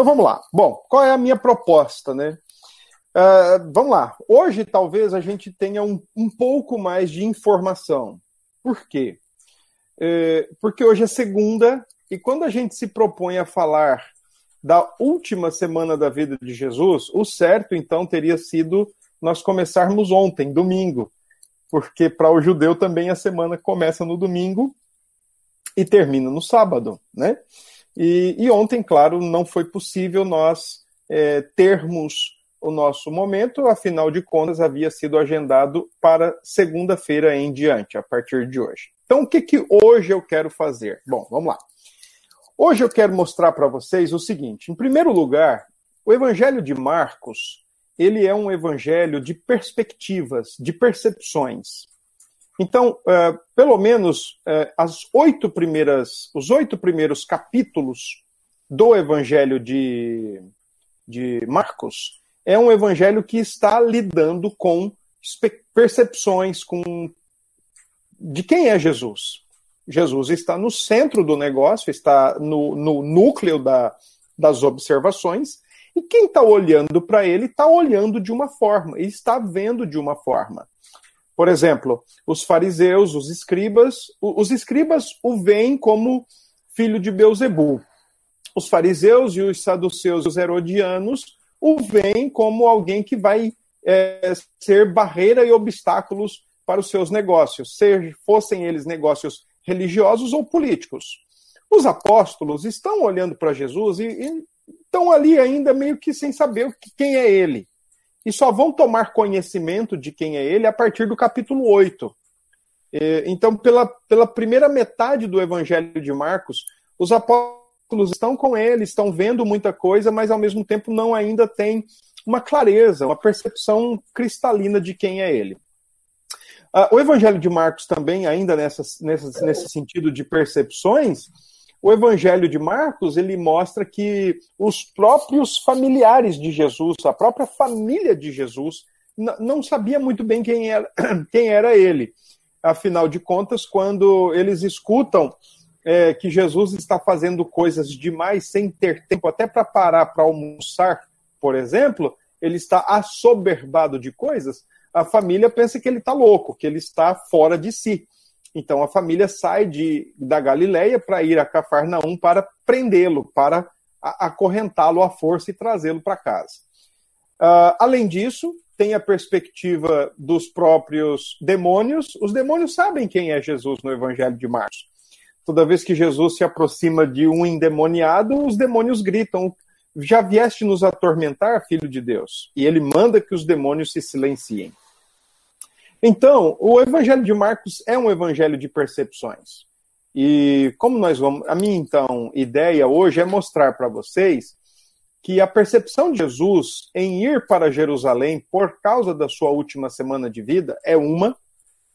Então vamos lá. Bom, qual é a minha proposta, né? Uh, vamos lá. Hoje talvez a gente tenha um, um pouco mais de informação. Por quê? É, porque hoje é segunda e quando a gente se propõe a falar da última semana da vida de Jesus, o certo então teria sido nós começarmos ontem, domingo, porque para o judeu também a semana começa no domingo e termina no sábado, né? E, e ontem, claro, não foi possível nós é, termos o nosso momento, afinal de contas, havia sido agendado para segunda-feira em diante, a partir de hoje. Então, o que, que hoje eu quero fazer? Bom, vamos lá. Hoje eu quero mostrar para vocês o seguinte: em primeiro lugar, o Evangelho de Marcos ele é um evangelho de perspectivas, de percepções. Então, uh, pelo menos uh, as oito primeiras, os oito primeiros capítulos do Evangelho de, de Marcos é um evangelho que está lidando com percepções, com de quem é Jesus. Jesus está no centro do negócio, está no, no núcleo da, das observações, e quem está olhando para ele está olhando de uma forma, e está vendo de uma forma. Por exemplo, os fariseus, os escribas, os escribas o veem como filho de Beuzebu. Os fariseus e os saduceus, os herodianos, o veem como alguém que vai é, ser barreira e obstáculos para os seus negócios, seja fossem eles negócios religiosos ou políticos. Os apóstolos estão olhando para Jesus e, e, estão ali ainda meio que sem saber quem é ele. E só vão tomar conhecimento de quem é ele a partir do capítulo 8. É, então, pela, pela primeira metade do Evangelho de Marcos, os apóstolos estão com ele, estão vendo muita coisa, mas ao mesmo tempo não ainda tem uma clareza, uma percepção cristalina de quem é ele. Uh, o Evangelho de Marcos também, ainda nessa, nessa, nesse sentido de percepções, o Evangelho de Marcos ele mostra que os próprios familiares de Jesus, a própria família de Jesus, não sabia muito bem quem era, quem era ele. Afinal de contas, quando eles escutam é, que Jesus está fazendo coisas demais sem ter tempo até para parar para almoçar, por exemplo, ele está assoberbado de coisas, a família pensa que ele está louco, que ele está fora de si. Então a família sai de, da Galileia para ir a Cafarnaum para prendê-lo, para acorrentá-lo à força e trazê-lo para casa. Uh, além disso, tem a perspectiva dos próprios demônios. Os demônios sabem quem é Jesus no Evangelho de Marcos. Toda vez que Jesus se aproxima de um endemoniado, os demônios gritam: Já vieste nos atormentar, filho de Deus? E ele manda que os demônios se silenciem. Então, o evangelho de Marcos é um evangelho de percepções. E como nós vamos. A minha, então, ideia hoje é mostrar para vocês que a percepção de Jesus em ir para Jerusalém por causa da sua última semana de vida é uma,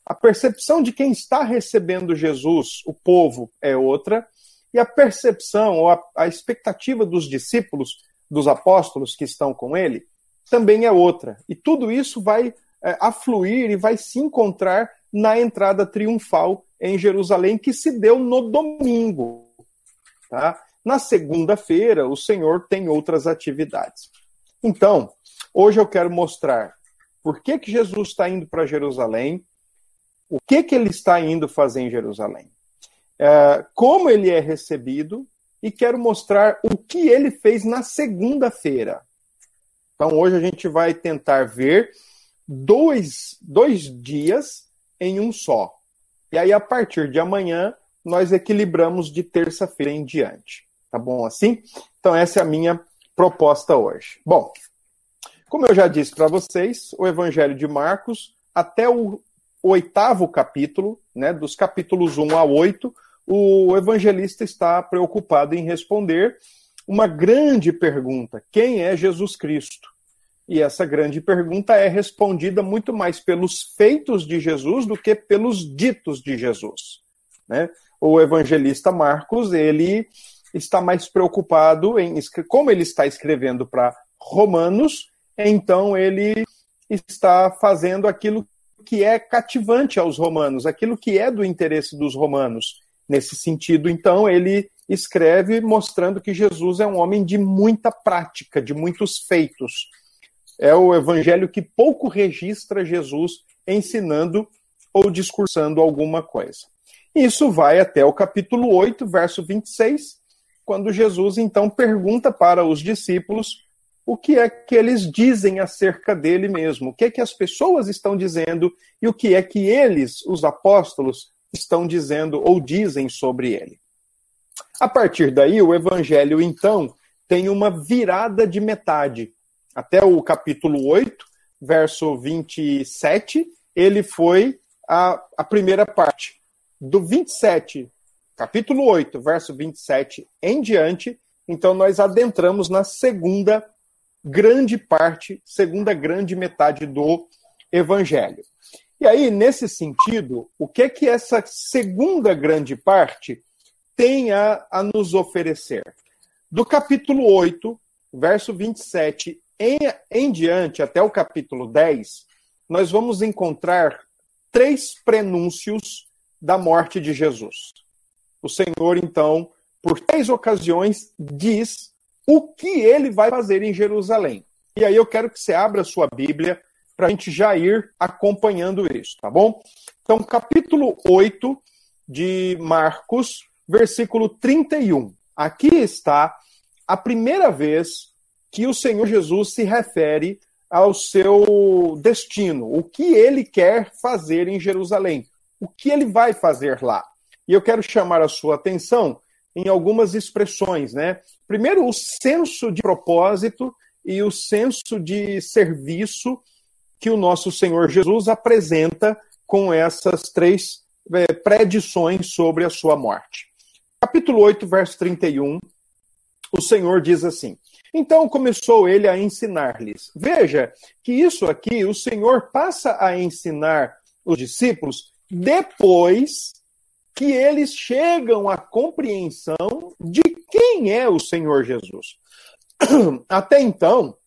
a percepção de quem está recebendo Jesus, o povo, é outra, e a percepção ou a, a expectativa dos discípulos, dos apóstolos que estão com ele, também é outra. E tudo isso vai é, afluir e vai se encontrar na entrada triunfal em Jerusalém, que se deu no domingo. Tá? Na segunda-feira, o Senhor tem outras atividades. Então, hoje eu quero mostrar por que, que Jesus está indo para Jerusalém, o que, que ele está indo fazer em Jerusalém, é, como ele é recebido e quero mostrar o que ele fez na segunda-feira. Então, hoje a gente vai tentar ver dois, dois dias em um só. E aí, a partir de amanhã, nós equilibramos de terça-feira em diante. Tá bom assim? Então, essa é a minha proposta hoje. Bom, como eu já disse para vocês, o Evangelho de Marcos, até o oitavo capítulo, né, dos capítulos 1 a 8, o evangelista está preocupado em responder uma grande pergunta: quem é Jesus Cristo? E essa grande pergunta é respondida muito mais pelos feitos de Jesus do que pelos ditos de Jesus. Né? O evangelista Marcos, ele está mais preocupado em como ele está escrevendo para Romanos, então ele está fazendo aquilo que é cativante aos romanos, aquilo que é do interesse dos romanos. Nesse sentido, então, ele escreve mostrando que Jesus é um homem de muita prática, de muitos feitos. É o evangelho que pouco registra Jesus ensinando ou discursando alguma coisa. Isso vai até o capítulo 8, verso 26, quando Jesus então pergunta para os discípulos o que é que eles dizem acerca dele mesmo, o que é que as pessoas estão dizendo e o que é que eles, os apóstolos, estão dizendo ou dizem sobre ele. A partir daí, o evangelho então tem uma virada de metade. Até o capítulo 8, verso 27, ele foi a, a primeira parte. Do 27, capítulo 8, verso 27 em diante, então nós adentramos na segunda grande parte, segunda grande metade do evangelho. E aí, nesse sentido, o que é que essa segunda grande parte tem a, a nos oferecer? Do capítulo 8, verso 27 em, em diante, até o capítulo 10, nós vamos encontrar três prenúncios da morte de Jesus. O Senhor, então, por três ocasiões, diz o que ele vai fazer em Jerusalém. E aí eu quero que você abra a sua Bíblia para a gente já ir acompanhando isso, tá bom? Então, capítulo 8 de Marcos, versículo 31. Aqui está a primeira vez que o Senhor Jesus se refere ao seu destino, o que ele quer fazer em Jerusalém, o que ele vai fazer lá. E eu quero chamar a sua atenção em algumas expressões, né? Primeiro, o senso de propósito e o senso de serviço que o nosso Senhor Jesus apresenta com essas três é, predições sobre a sua morte. Capítulo 8, verso 31, o Senhor diz assim: Então começou ele a ensinar-lhes. Veja que isso aqui o Senhor passa a ensinar os discípulos depois que eles chegam à compreensão de quem é o Senhor Jesus. Até então,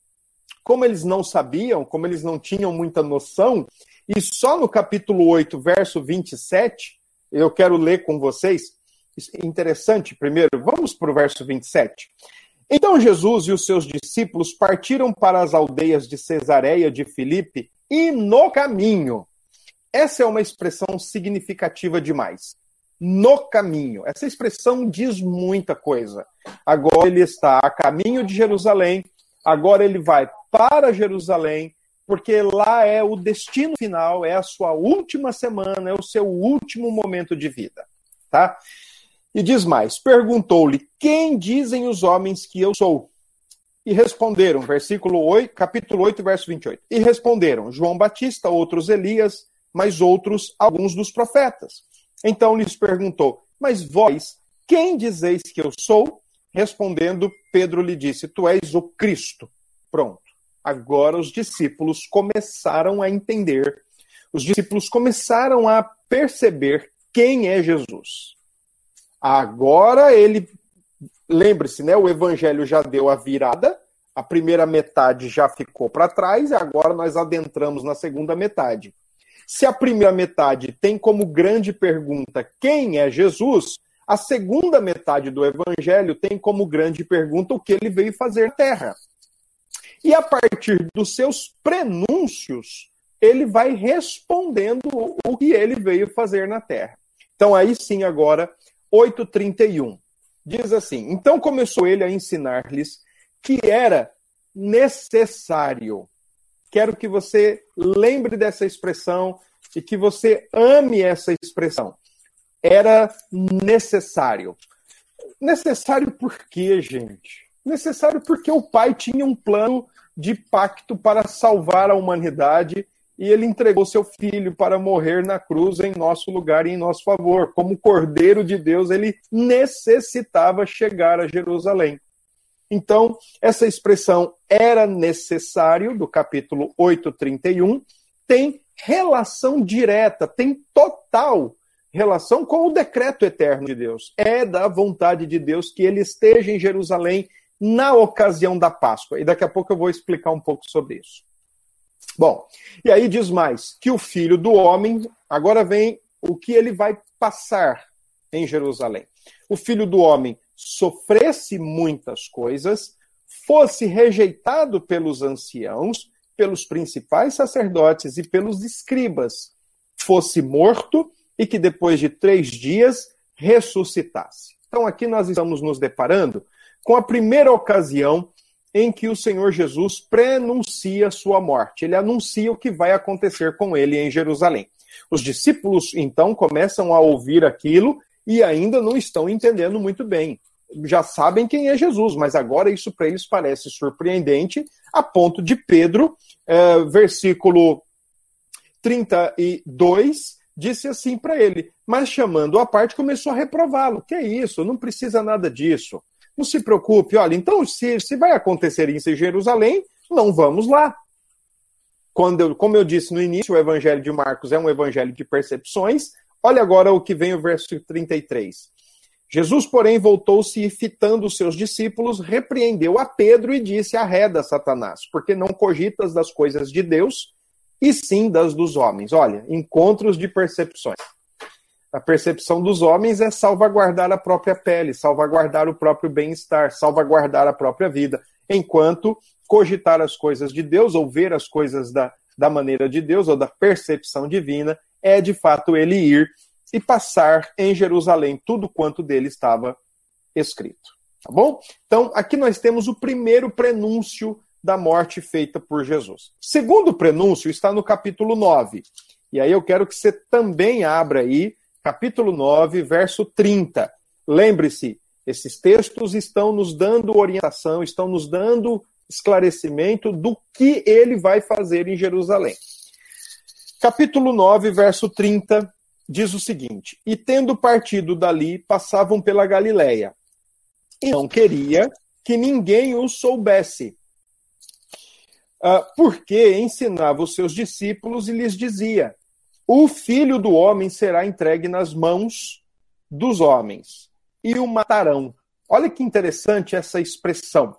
como eles não sabiam, como eles não tinham muita noção, e só no capítulo 8, verso 27, eu quero ler com vocês. Interessante, primeiro, vamos para o verso 27. Então Jesus e os seus discípulos partiram para as aldeias de Cesareia de Filipe e no caminho. Essa é uma expressão significativa demais no caminho. Essa expressão diz muita coisa. Agora ele está a caminho de Jerusalém, agora ele vai para Jerusalém, porque lá é o destino final, é a sua última semana, é o seu último momento de vida, tá? E diz mais: perguntou-lhe: Quem dizem os homens que eu sou? E responderam, versículo 8, capítulo 8, verso 28. E responderam: João Batista, outros Elias, mas outros alguns dos profetas. Então lhes perguntou: Mas vós, quem dizeis que eu sou? Respondendo, Pedro lhe disse: Tu és o Cristo. Pronto. Agora os discípulos começaram a entender, os discípulos começaram a perceber quem é Jesus. Agora ele, lembre-se, né? O evangelho já deu a virada, a primeira metade já ficou para trás e agora nós adentramos na segunda metade. Se a primeira metade tem como grande pergunta quem é Jesus, a segunda metade do evangelho tem como grande pergunta o que ele veio fazer na terra. E a partir dos seus prenúncios, ele vai respondendo o que ele veio fazer na terra. Então, aí sim, agora, 8,31. Diz assim: Então começou ele a ensinar-lhes que era necessário Quero que você lembre dessa expressão e que você ame essa expressão. Era necessário. Necessário por quê, gente? Necessário porque o pai tinha um plano de pacto para salvar a humanidade e ele entregou seu filho para morrer na cruz em nosso lugar e em nosso favor. Como Cordeiro de Deus, ele necessitava chegar a Jerusalém. Então, essa expressão era necessário, do capítulo 831, tem relação direta, tem total relação com o decreto eterno de Deus. É da vontade de Deus que ele esteja em Jerusalém na ocasião da Páscoa. E daqui a pouco eu vou explicar um pouco sobre isso. Bom, e aí diz mais que o filho do homem, agora vem o que ele vai passar em Jerusalém. O filho do homem sofresse muitas coisas, fosse rejeitado pelos anciãos, pelos principais sacerdotes e pelos escribas, fosse morto e que depois de três dias ressuscitasse. Então aqui nós estamos nos deparando com a primeira ocasião em que o Senhor Jesus prenuncia sua morte. Ele anuncia o que vai acontecer com ele em Jerusalém. Os discípulos então começam a ouvir aquilo e ainda não estão entendendo muito bem. Já sabem quem é Jesus, mas agora isso para eles parece surpreendente, a ponto de Pedro, é, versículo 32, disse assim para ele, mas chamando a parte começou a reprová-lo. Que é isso? Não precisa nada disso. Não se preocupe, olha, então se, se vai acontecer isso em Jerusalém, não vamos lá. Quando eu, como eu disse no início, o evangelho de Marcos é um evangelho de percepções. Olha agora o que vem o verso 33. Jesus, porém, voltou-se e, fitando os seus discípulos, repreendeu a Pedro e disse: Arreda, Satanás, porque não cogitas das coisas de Deus, e sim das dos homens. Olha, encontros de percepções. A percepção dos homens é salvaguardar a própria pele, salvaguardar o próprio bem-estar, salvaguardar a própria vida, enquanto cogitar as coisas de Deus ou ver as coisas da, da maneira de Deus ou da percepção divina é de fato ele ir e passar em Jerusalém tudo quanto dele estava escrito. Tá bom? Então, aqui nós temos o primeiro prenúncio da morte feita por Jesus. Segundo prenúncio está no capítulo 9. E aí eu quero que você também abra aí capítulo 9, verso 30. Lembre-se, esses textos estão nos dando orientação, estão nos dando esclarecimento do que ele vai fazer em Jerusalém. Capítulo 9, verso 30 diz o seguinte: E tendo partido dali, passavam pela Galileia. E não queria que ninguém o soubesse. Uh, porque ensinava os seus discípulos e lhes dizia: o filho do homem será entregue nas mãos dos homens e o matarão. Olha que interessante essa expressão.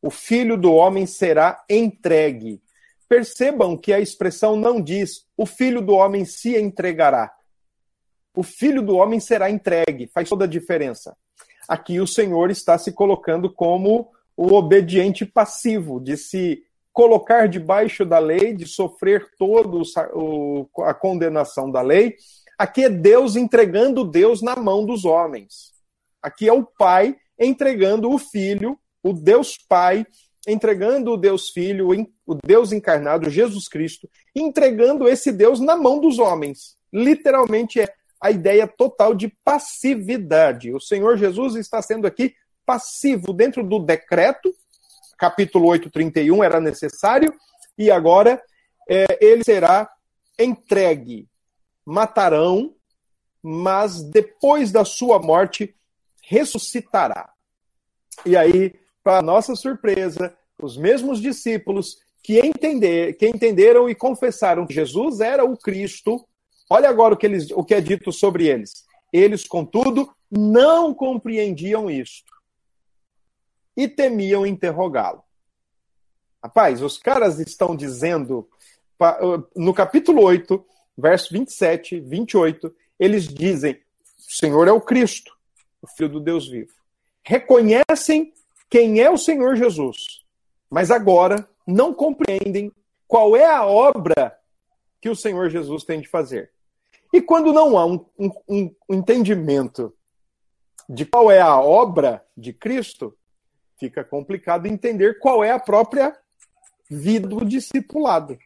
O filho do homem será entregue. Percebam que a expressão não diz o filho do homem se entregará. O filho do homem será entregue. Faz toda a diferença. Aqui o Senhor está se colocando como o obediente passivo, de se colocar debaixo da lei, de sofrer toda a condenação da lei. Aqui é Deus entregando Deus na mão dos homens. Aqui é o Pai entregando o Filho, o Deus Pai, entregando o Deus Filho, o Deus encarnado, Jesus Cristo, entregando esse Deus na mão dos homens. Literalmente é a ideia total de passividade. O Senhor Jesus está sendo aqui passivo dentro do decreto capítulo 8, 31 era necessário, e agora é, ele será entregue. Matarão, mas depois da sua morte ressuscitará. E aí, para nossa surpresa, os mesmos discípulos que, entender, que entenderam e confessaram que Jesus era o Cristo, olha agora o que, eles, o que é dito sobre eles. Eles, contudo, não compreendiam isto e temiam interrogá-lo. Rapaz, os caras estão dizendo, no capítulo 8, verso 27, 28, eles dizem: o Senhor é o Cristo, o Filho do Deus vivo. Reconhecem quem é o Senhor Jesus, mas agora não compreendem qual é a obra que o Senhor Jesus tem de fazer. E quando não há um, um, um entendimento de qual é a obra de Cristo, fica complicado entender qual é a própria vida do discipulado.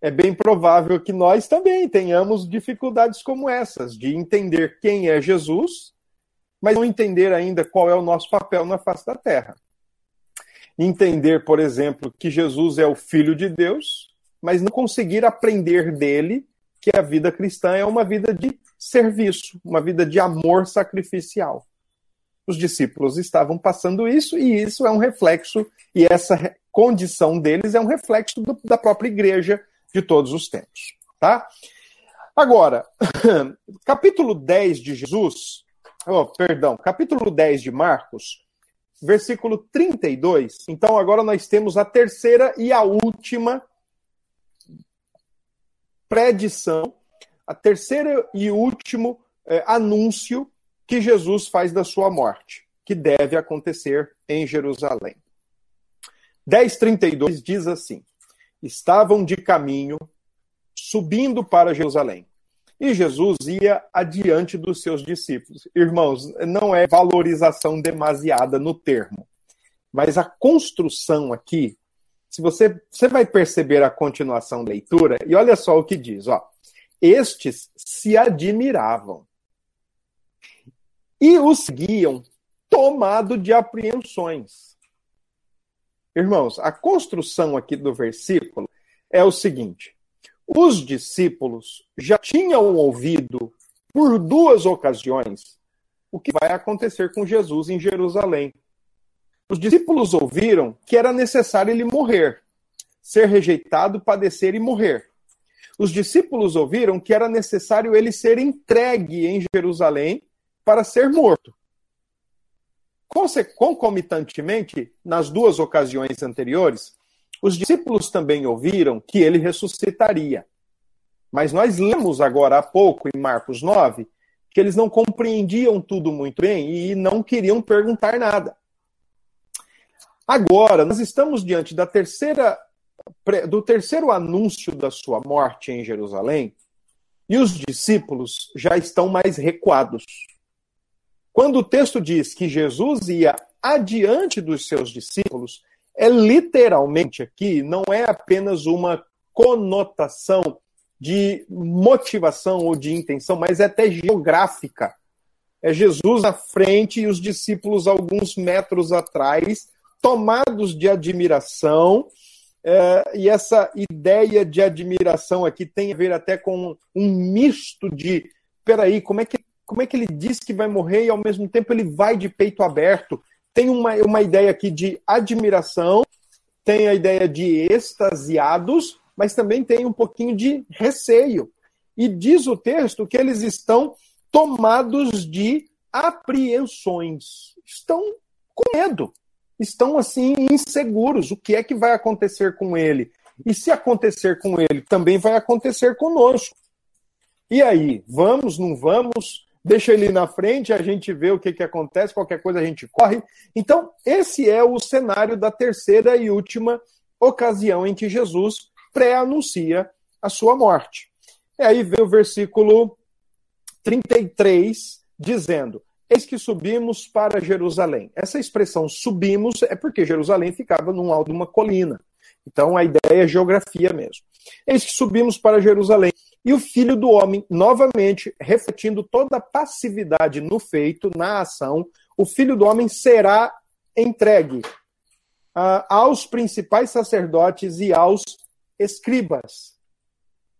É bem provável que nós também tenhamos dificuldades como essas, de entender quem é Jesus, mas não entender ainda qual é o nosso papel na face da terra. Entender, por exemplo, que Jesus é o Filho de Deus, mas não conseguir aprender dele que a vida cristã é uma vida de serviço, uma vida de amor sacrificial. Os discípulos estavam passando isso, e isso é um reflexo, e essa condição deles é um reflexo do, da própria igreja de todos os tempos. Tá? Agora, capítulo 10 de Jesus, oh, perdão, capítulo 10 de Marcos, versículo 32. Então, agora nós temos a terceira e a última predição, a terceira e último é, anúncio que Jesus faz da sua morte. que deve acontecer em Jerusalém. 10:32 diz assim: Estavam de caminho subindo para Jerusalém. E Jesus ia adiante dos seus discípulos. Irmãos, não é valorização demasiada no termo, mas a construção aqui, se você, você vai perceber a continuação da leitura, e olha só o que diz, ó. Estes se admiravam e os seguiam tomado de apreensões. Irmãos, a construção aqui do versículo é o seguinte: os discípulos já tinham ouvido por duas ocasiões o que vai acontecer com Jesus em Jerusalém. Os discípulos ouviram que era necessário ele morrer, ser rejeitado, padecer e morrer. Os discípulos ouviram que era necessário ele ser entregue em Jerusalém para ser morto. Concomitantemente, nas duas ocasiões anteriores, os discípulos também ouviram que ele ressuscitaria. Mas nós lemos agora há pouco, em Marcos 9, que eles não compreendiam tudo muito bem e não queriam perguntar nada. Agora, nós estamos diante da terceira, do terceiro anúncio da sua morte em Jerusalém, e os discípulos já estão mais recuados. Quando o texto diz que Jesus ia adiante dos seus discípulos, é literalmente aqui, não é apenas uma conotação de motivação ou de intenção, mas é até geográfica. É Jesus à frente e os discípulos alguns metros atrás, tomados de admiração. É, e essa ideia de admiração aqui tem a ver até com um misto de: peraí, como é que, como é que ele diz que vai morrer e ao mesmo tempo ele vai de peito aberto? tem uma, uma ideia aqui de admiração, tem a ideia de extasiados, mas também tem um pouquinho de receio. E diz o texto que eles estão tomados de apreensões, estão com medo, estão assim inseguros. O que é que vai acontecer com ele? E se acontecer com ele, também vai acontecer conosco. E aí, vamos, não vamos? Deixa ele na frente, a gente vê o que, que acontece, qualquer coisa a gente corre. Então, esse é o cenário da terceira e última ocasião em que Jesus pré-anuncia a sua morte. E aí vem o versículo 33, dizendo: Eis que subimos para Jerusalém. Essa expressão subimos é porque Jerusalém ficava num alto de uma colina. Então a ideia é geografia mesmo. Eis que subimos para Jerusalém e o filho do homem, novamente, refletindo toda a passividade no feito, na ação, o filho do homem será entregue uh, aos principais sacerdotes e aos escribas.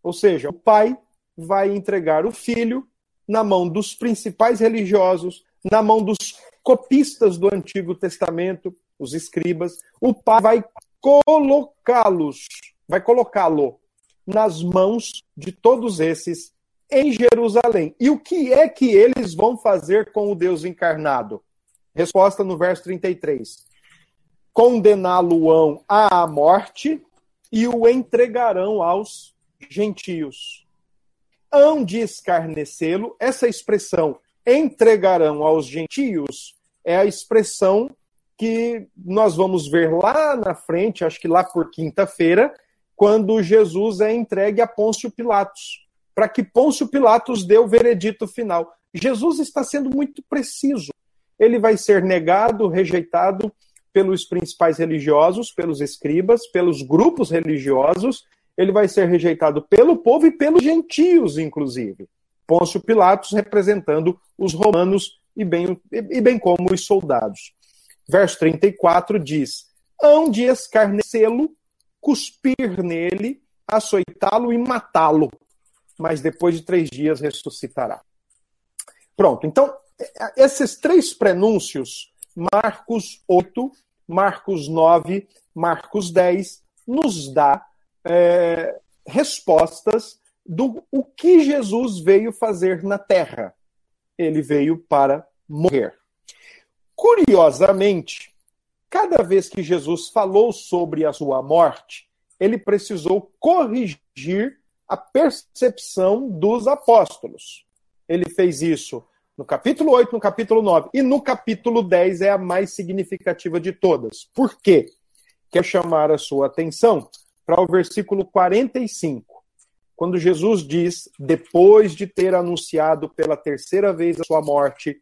Ou seja, o pai vai entregar o filho na mão dos principais religiosos, na mão dos copistas do Antigo Testamento, os escribas. O pai vai colocá-los, vai colocá-lo nas mãos de todos esses em Jerusalém. E o que é que eles vão fazer com o Deus encarnado? Resposta no verso 33. Condená-lo-ão à morte e o entregarão aos gentios. Hão de escarnecê-lo, essa expressão entregarão aos gentios é a expressão que nós vamos ver lá na frente, acho que lá por quinta-feira, quando Jesus é entregue a Pôncio Pilatos, para que Pôncio Pilatos dê o veredito final. Jesus está sendo muito preciso. Ele vai ser negado, rejeitado pelos principais religiosos, pelos escribas, pelos grupos religiosos, ele vai ser rejeitado pelo povo e pelos gentios, inclusive. Pôncio Pilatos representando os romanos e bem, e bem como os soldados. Verso 34 diz: Hão de escarnecê-lo cuspir nele, açoitá-lo e matá-lo, mas depois de três dias ressuscitará. Pronto, então, esses três prenúncios, Marcos 8, Marcos 9, Marcos 10, nos dá é, respostas do o que Jesus veio fazer na terra. Ele veio para morrer. Curiosamente, Cada vez que Jesus falou sobre a sua morte, ele precisou corrigir a percepção dos apóstolos. Ele fez isso No capítulo 8, no capítulo 9. E no capítulo 10 é a mais significativa de todas. Por quê? Quer chamar a sua atenção para o versículo 45, quando Jesus diz, depois de ter anunciado pela terceira vez a sua morte,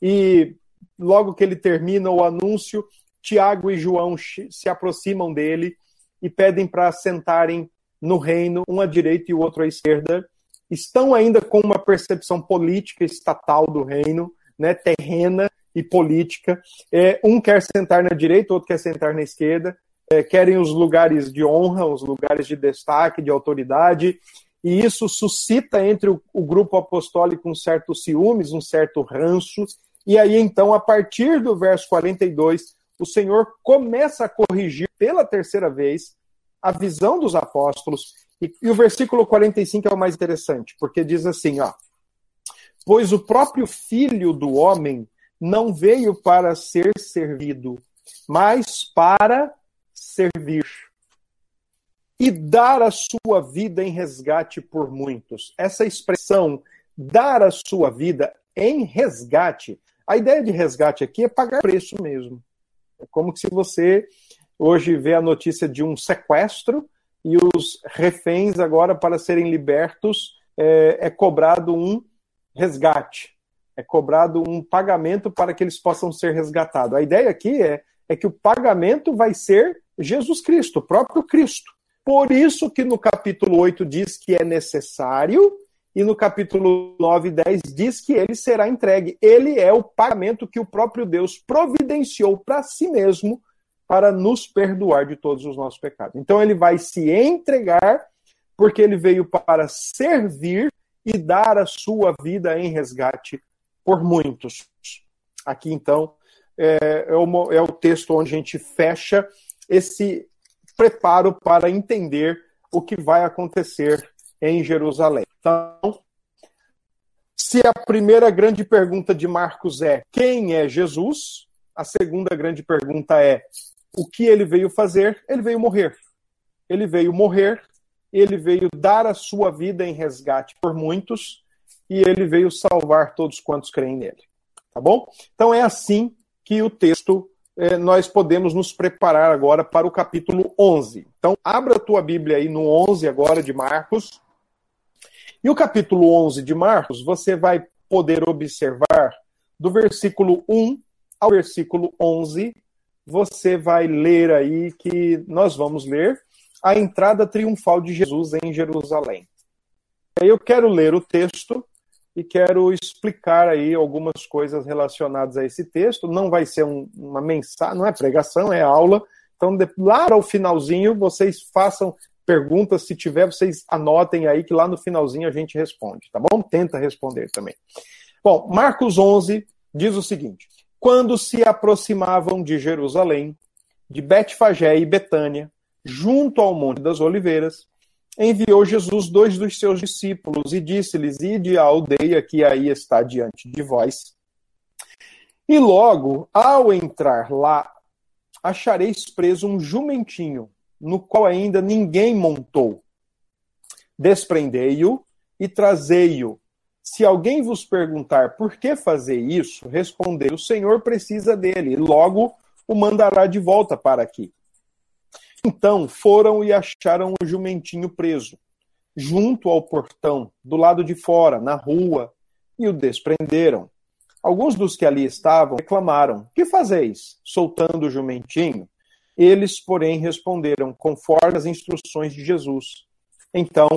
e logo que ele termina o anúncio, Tiago e João se aproximam dele e pedem para sentarem no reino, um à direita e o outro à esquerda. Estão ainda com uma percepção política estatal do reino, né, terrena e política. É, um quer sentar na direita, outro quer sentar na esquerda. É, querem os lugares de honra, os lugares de destaque, de autoridade. E isso suscita entre o, o grupo apostólico um certo ciúmes, um certo ranço. E aí, então, a partir do verso 42, o Senhor começa a corrigir pela terceira vez a visão dos apóstolos. E, e, o versículo 45 é o mais interessante, porque diz assim, ó: Pois o próprio filho do homem não veio para ser servido, mas para servir e dar a sua vida em resgate por muitos. Essa expressão dar a sua vida em resgate, a ideia de resgate aqui é pagar preço mesmo. É como se você hoje vê a notícia de um sequestro e os reféns agora para serem libertos é, é cobrado um resgate, é cobrado um pagamento para que eles possam ser resgatados. A ideia aqui é, é que o pagamento vai ser Jesus Cristo, o próprio Cristo. Por isso que no capítulo 8 diz que é necessário e no capítulo 9 e 10 diz que ele será entregue. Ele é o pagamento que o próprio Deus providenciou para si mesmo para nos perdoar de todos os nossos pecados. Então ele vai se entregar porque ele veio para servir e dar a sua vida em resgate por muitos. Aqui então é, é, o, é o texto onde a gente fecha esse preparo para entender o que vai acontecer em Jerusalém. Então, se a primeira grande pergunta de Marcos é quem é Jesus, a segunda grande pergunta é o que ele veio fazer? Ele veio morrer. Ele veio morrer, ele veio dar a sua vida em resgate por muitos e ele veio salvar todos quantos creem nele. Tá bom? Então é assim que o texto eh, nós podemos nos preparar agora para o capítulo 11. Então abra a tua Bíblia aí no 11 agora de Marcos. E o capítulo 11 de Marcos, você vai poder observar do versículo 1 ao versículo 11 você vai ler aí que nós vamos ler a entrada triunfal de Jesus em Jerusalém. Eu quero ler o texto e quero explicar aí algumas coisas relacionadas a esse texto. Não vai ser um, uma mensagem, não é pregação, é aula. Então, de, lá ao finalzinho, vocês façam perguntas, se tiver, vocês anotem aí que lá no finalzinho a gente responde, tá bom? Tenta responder também. Bom, Marcos 11 diz o seguinte: quando se aproximavam de Jerusalém, de Betfagé e Betânia, junto ao Monte das Oliveiras, enviou Jesus dois dos seus discípulos e disse-lhes: Ide à aldeia que aí está diante de vós. E logo, ao entrar lá, achareis preso um jumentinho, no qual ainda ninguém montou. Desprendei-o e trazei-o se alguém vos perguntar por que fazer isso, respondei: o Senhor precisa dele, e logo o mandará de volta para aqui. Então foram e acharam o jumentinho preso, junto ao portão, do lado de fora, na rua, e o desprenderam. Alguns dos que ali estavam reclamaram: Que fazeis, soltando o jumentinho? Eles, porém, responderam conforme as instruções de Jesus. Então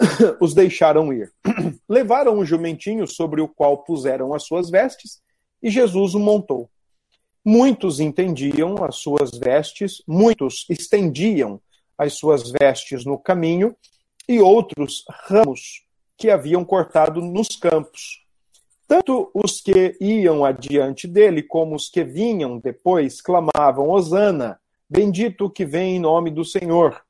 os deixaram ir. Levaram um jumentinho sobre o qual puseram as suas vestes e Jesus o montou. Muitos entendiam as suas vestes, muitos estendiam as suas vestes no caminho e outros ramos que haviam cortado nos campos. Tanto os que iam adiante dele como os que vinham depois clamavam: Hosana, bendito o que vem em nome do Senhor.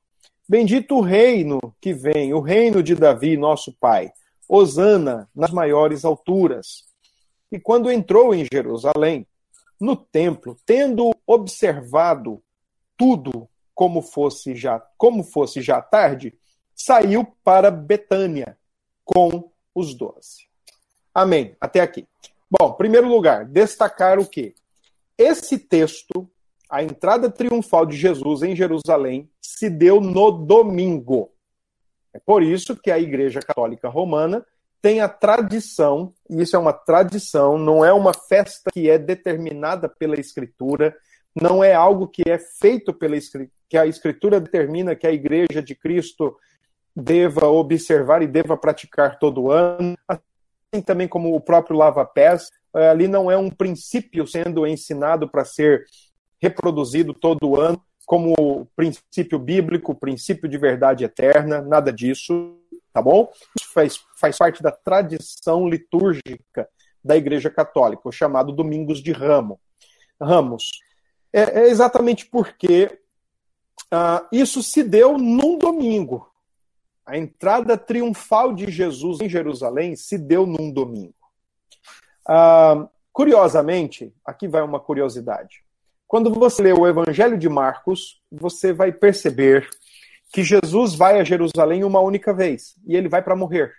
Bendito o reino que vem, o reino de Davi, nosso pai. Osana nas maiores alturas. E quando entrou em Jerusalém, no templo, tendo observado tudo como fosse já, como fosse já tarde, saiu para Betânia com os doze. Amém. Até aqui. Bom, primeiro lugar, destacar o quê? Esse texto, a entrada triunfal de Jesus em Jerusalém, se deu no domingo. É por isso que a Igreja Católica Romana tem a tradição, e isso é uma tradição, não é uma festa que é determinada pela Escritura, não é algo que é feito pela que a Escritura determina que a Igreja de Cristo deva observar e deva praticar todo ano, assim também como o próprio lava-pés, eh, ali não é um princípio sendo ensinado para ser reproduzido todo ano, como princípio bíblico, princípio de verdade eterna, nada disso tá bom? Isso faz, faz parte da tradição litúrgica da Igreja Católica, o chamado Domingos de Ramo, Ramos. É, é exatamente porque uh, isso se deu num domingo. A entrada triunfal de Jesus em Jerusalém se deu num domingo. Uh, curiosamente, aqui vai uma curiosidade. Quando você lê o Evangelho de Marcos, você vai perceber que Jesus vai a Jerusalém uma única vez e ele vai para morrer.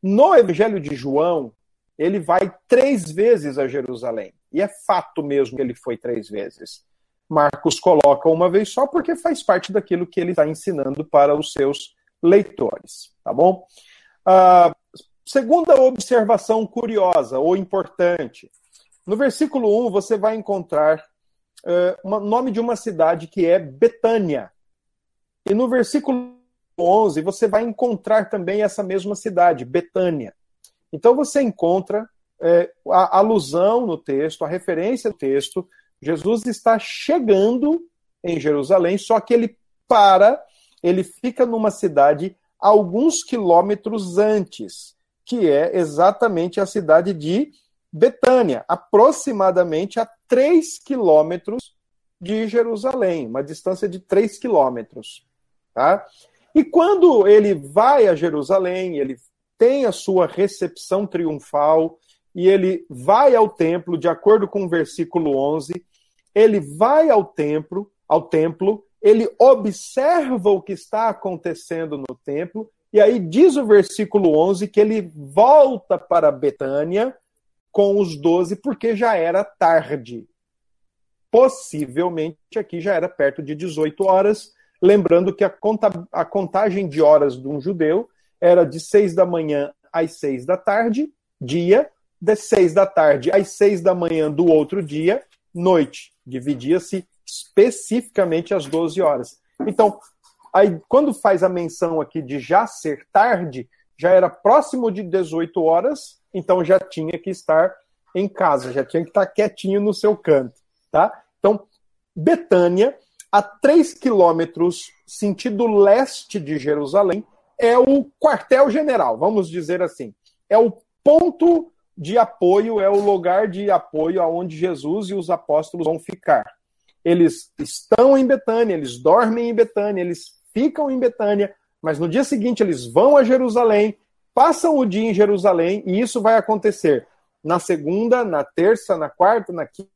No Evangelho de João, ele vai três vezes a Jerusalém. E é fato mesmo que ele foi três vezes. Marcos coloca uma vez só porque faz parte daquilo que ele está ensinando para os seus leitores. Tá bom? Uh, segunda observação curiosa ou importante. No versículo 1, você vai encontrar o uh, nome de uma cidade que é Betânia. E no versículo 11, você vai encontrar também essa mesma cidade, Betânia. Então você encontra é, a alusão no texto, a referência do texto. Jesus está chegando em Jerusalém, só que ele para, ele fica numa cidade alguns quilômetros antes, que é exatamente a cidade de Betânia, aproximadamente a 3 quilômetros de Jerusalém, uma distância de 3 quilômetros. Tá? E quando ele vai a Jerusalém, ele tem a sua recepção triunfal e ele vai ao templo, de acordo com o versículo 11, ele vai ao templo, ao templo, ele observa o que está acontecendo no templo, e aí diz o versículo 11 que ele volta para Betânia com os doze, porque já era tarde. Possivelmente aqui já era perto de 18 horas, Lembrando que a, conta, a contagem de horas de um judeu era de seis da manhã às seis da tarde, dia, de seis da tarde às seis da manhã do outro dia, noite. Dividia-se especificamente às 12 horas. Então, aí, quando faz a menção aqui de já ser tarde, já era próximo de 18 horas, então já tinha que estar em casa, já tinha que estar quietinho no seu canto, tá? Então, Betânia a 3 quilômetros, sentido leste de Jerusalém, é o quartel-general, vamos dizer assim. É o ponto de apoio, é o lugar de apoio aonde Jesus e os apóstolos vão ficar. Eles estão em Betânia, eles dormem em Betânia, eles ficam em Betânia, mas no dia seguinte eles vão a Jerusalém, passam o dia em Jerusalém, e isso vai acontecer na segunda, na terça, na quarta, na quinta,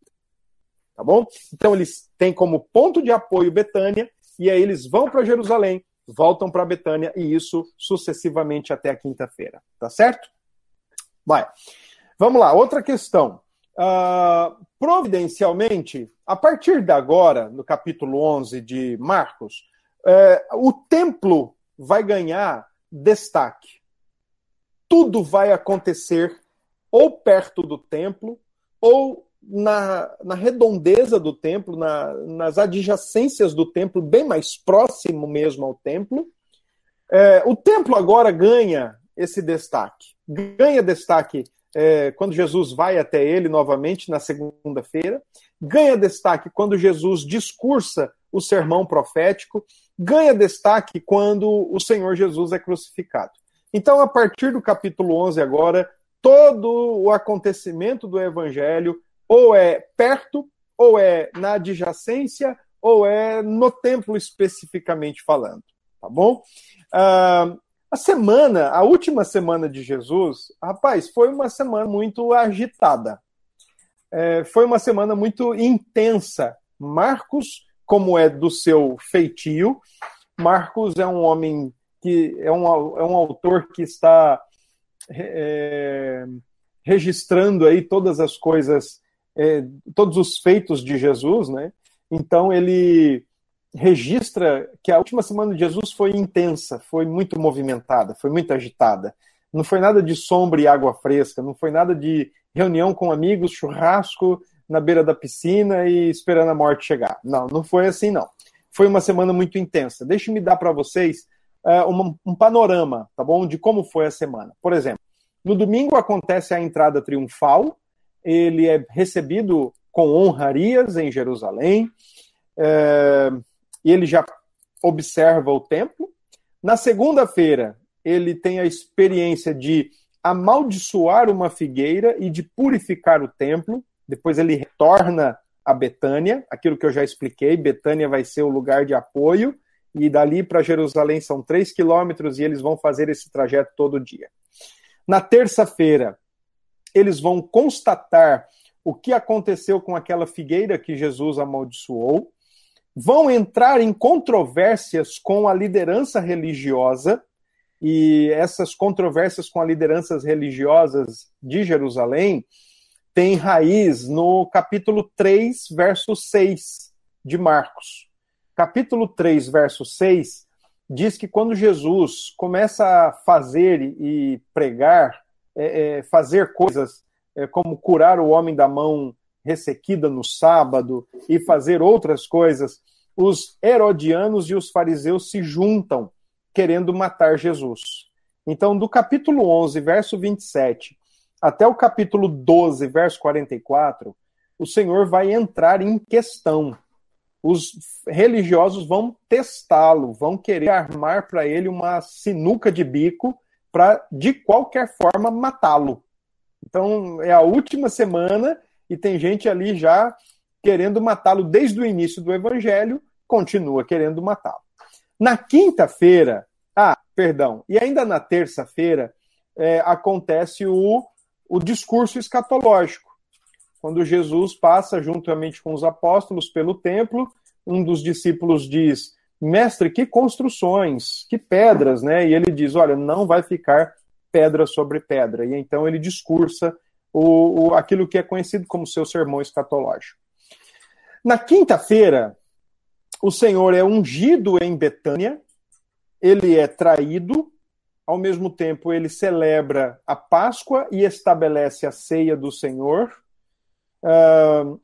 tá bom? Então eles têm como ponto de apoio Betânia e aí eles vão para Jerusalém, voltam para Betânia e isso sucessivamente até a quinta-feira, tá certo? Vai. Vamos lá, outra questão. Uh, providencialmente, a partir de agora, no capítulo 11 de Marcos, uh, o templo vai ganhar destaque. Tudo vai acontecer ou perto do templo ou na, na redondeza do templo, na, nas adjacências do templo, bem mais próximo mesmo ao templo. É, o templo agora ganha esse destaque. Ganha destaque é, quando Jesus vai até ele novamente na segunda-feira. Ganha destaque quando Jesus discursa o sermão profético. Ganha destaque quando o Senhor Jesus é crucificado. Então, a partir do capítulo 11 agora, todo o acontecimento do evangelho ou é perto, ou é na adjacência, ou é no templo especificamente falando, tá bom? Uh, a semana, a última semana de Jesus, rapaz, foi uma semana muito agitada. É, foi uma semana muito intensa. Marcos, como é do seu feitio, Marcos é um homem que é um, é um autor que está é, registrando aí todas as coisas, é, todos os feitos de Jesus, né? Então ele registra que a última semana de Jesus foi intensa, foi muito movimentada, foi muito agitada. Não foi nada de sombra e água fresca, não foi nada de reunião com amigos, churrasco na beira da piscina e esperando a morte chegar. Não, não foi assim, não. Foi uma semana muito intensa. Deixe-me dar para vocês um, um panorama, tá bom, de como foi a semana. Por exemplo, no domingo acontece a entrada triunfal, ele é recebido com honrarias em Jerusalém, é, e ele já observa o templo. Na segunda-feira, ele tem a experiência de amaldiçoar uma figueira e de purificar o templo. Depois ele retorna a Betânia, aquilo que eu já expliquei. Betânia vai ser o lugar de apoio, e dali para Jerusalém são três quilômetros, e eles vão fazer esse trajeto todo dia. Na terça-feira, eles vão constatar o que aconteceu com aquela figueira que Jesus amaldiçoou, vão entrar em controvérsias com a liderança religiosa, e essas controvérsias com as lideranças religiosas de Jerusalém têm raiz no capítulo 3, verso 6 de Marcos. Capítulo 3, verso 6 diz que quando Jesus começa a fazer e pregar, é, é, fazer coisas é, como curar o homem da mão ressequida no sábado e fazer outras coisas, os herodianos e os fariseus se juntam querendo matar Jesus. Então, do capítulo 11, verso 27, até o capítulo 12, verso 44, o Senhor vai entrar em questão os religiosos vão testá-lo, vão querer armar para ele uma sinuca de bico para, de qualquer forma, matá-lo. Então, é a última semana e tem gente ali já querendo matá-lo desde o início do evangelho, continua querendo matá-lo. Na quinta-feira, ah, perdão, e ainda na terça-feira, é, acontece o, o discurso escatológico quando Jesus passa juntamente com os apóstolos pelo templo, um dos discípulos diz: Mestre, que construções, que pedras, né? E ele diz: Olha, não vai ficar pedra sobre pedra. E então ele discursa o, o aquilo que é conhecido como seu sermão escatológico. Na quinta-feira, o Senhor é ungido em Betânia, ele é traído, ao mesmo tempo ele celebra a Páscoa e estabelece a ceia do Senhor. Uh,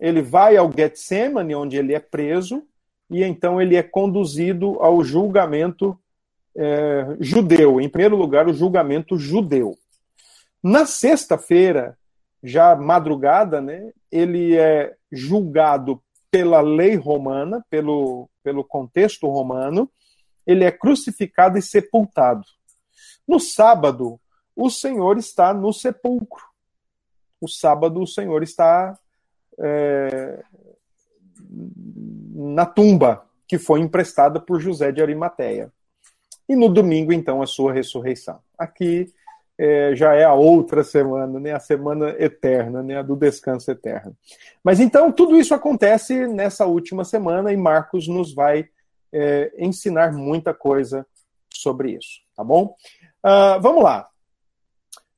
ele vai ao Getsemane, onde ele é preso, e então ele é conduzido ao julgamento é, judeu. Em primeiro lugar, o julgamento judeu. Na sexta-feira, já madrugada, né, ele é julgado pela lei romana, pelo, pelo contexto romano, ele é crucificado e sepultado. No sábado, o Senhor está no sepulcro o sábado o Senhor está é, na tumba que foi emprestada por José de Arimateia. E no domingo, então, a sua ressurreição. Aqui é, já é a outra semana, né, a semana eterna, né, a do descanso eterno. Mas então, tudo isso acontece nessa última semana e Marcos nos vai é, ensinar muita coisa sobre isso, tá bom? Uh, vamos lá.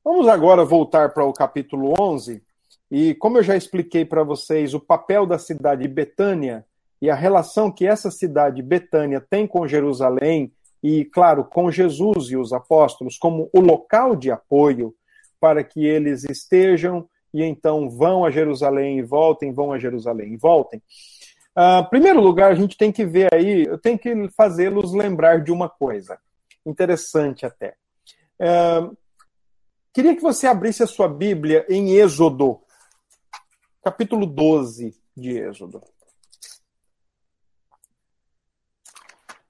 Vamos agora voltar para o capítulo 11. E como eu já expliquei para vocês o papel da cidade de Betânia e a relação que essa cidade Betânia tem com Jerusalém e, claro, com Jesus e os apóstolos como o local de apoio para que eles estejam e então vão a Jerusalém e voltem, vão a Jerusalém e voltem. Uh, primeiro lugar, a gente tem que ver aí, eu tenho que fazê-los lembrar de uma coisa interessante até. Uh, Queria que você abrisse a sua Bíblia em Êxodo, capítulo 12 de Êxodo.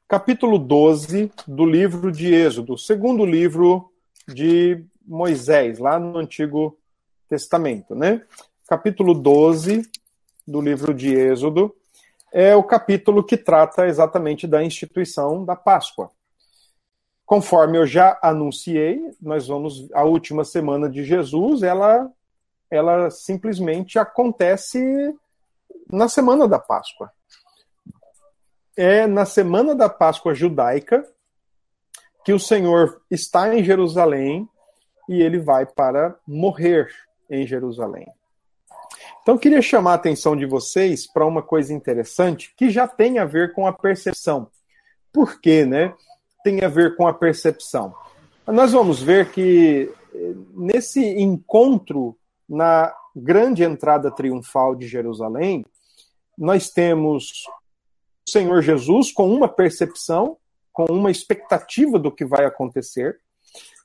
Capítulo 12 do livro de Êxodo, segundo livro de Moisés, lá no Antigo Testamento, né? Capítulo 12 do livro de Êxodo é o capítulo que trata exatamente da instituição da Páscoa. Conforme eu já anunciei, nós vamos a última semana de Jesus, ela ela simplesmente acontece na semana da Páscoa. É na semana da Páscoa judaica que o Senhor está em Jerusalém e ele vai para morrer em Jerusalém. Então, queria chamar a atenção de vocês para uma coisa interessante que já tem a ver com a percepção. Por quê, né? Tem a ver com a percepção. Nós vamos ver que eh, nesse encontro na grande entrada triunfal de Jerusalém, nós temos o Senhor Jesus com uma percepção, com uma expectativa do que vai acontecer.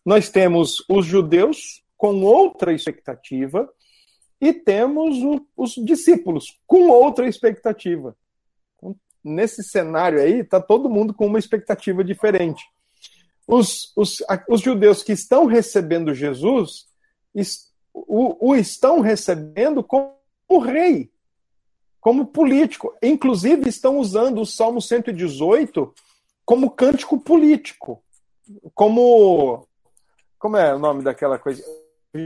Nós temos os judeus com outra expectativa e temos o, os discípulos com outra expectativa. Nesse cenário aí, está todo mundo com uma expectativa diferente. Os, os, os judeus que estão recebendo Jesus o, o estão recebendo como rei, como político. Inclusive, estão usando o Salmo 118 como cântico político, como. Como é o nome daquela coisa?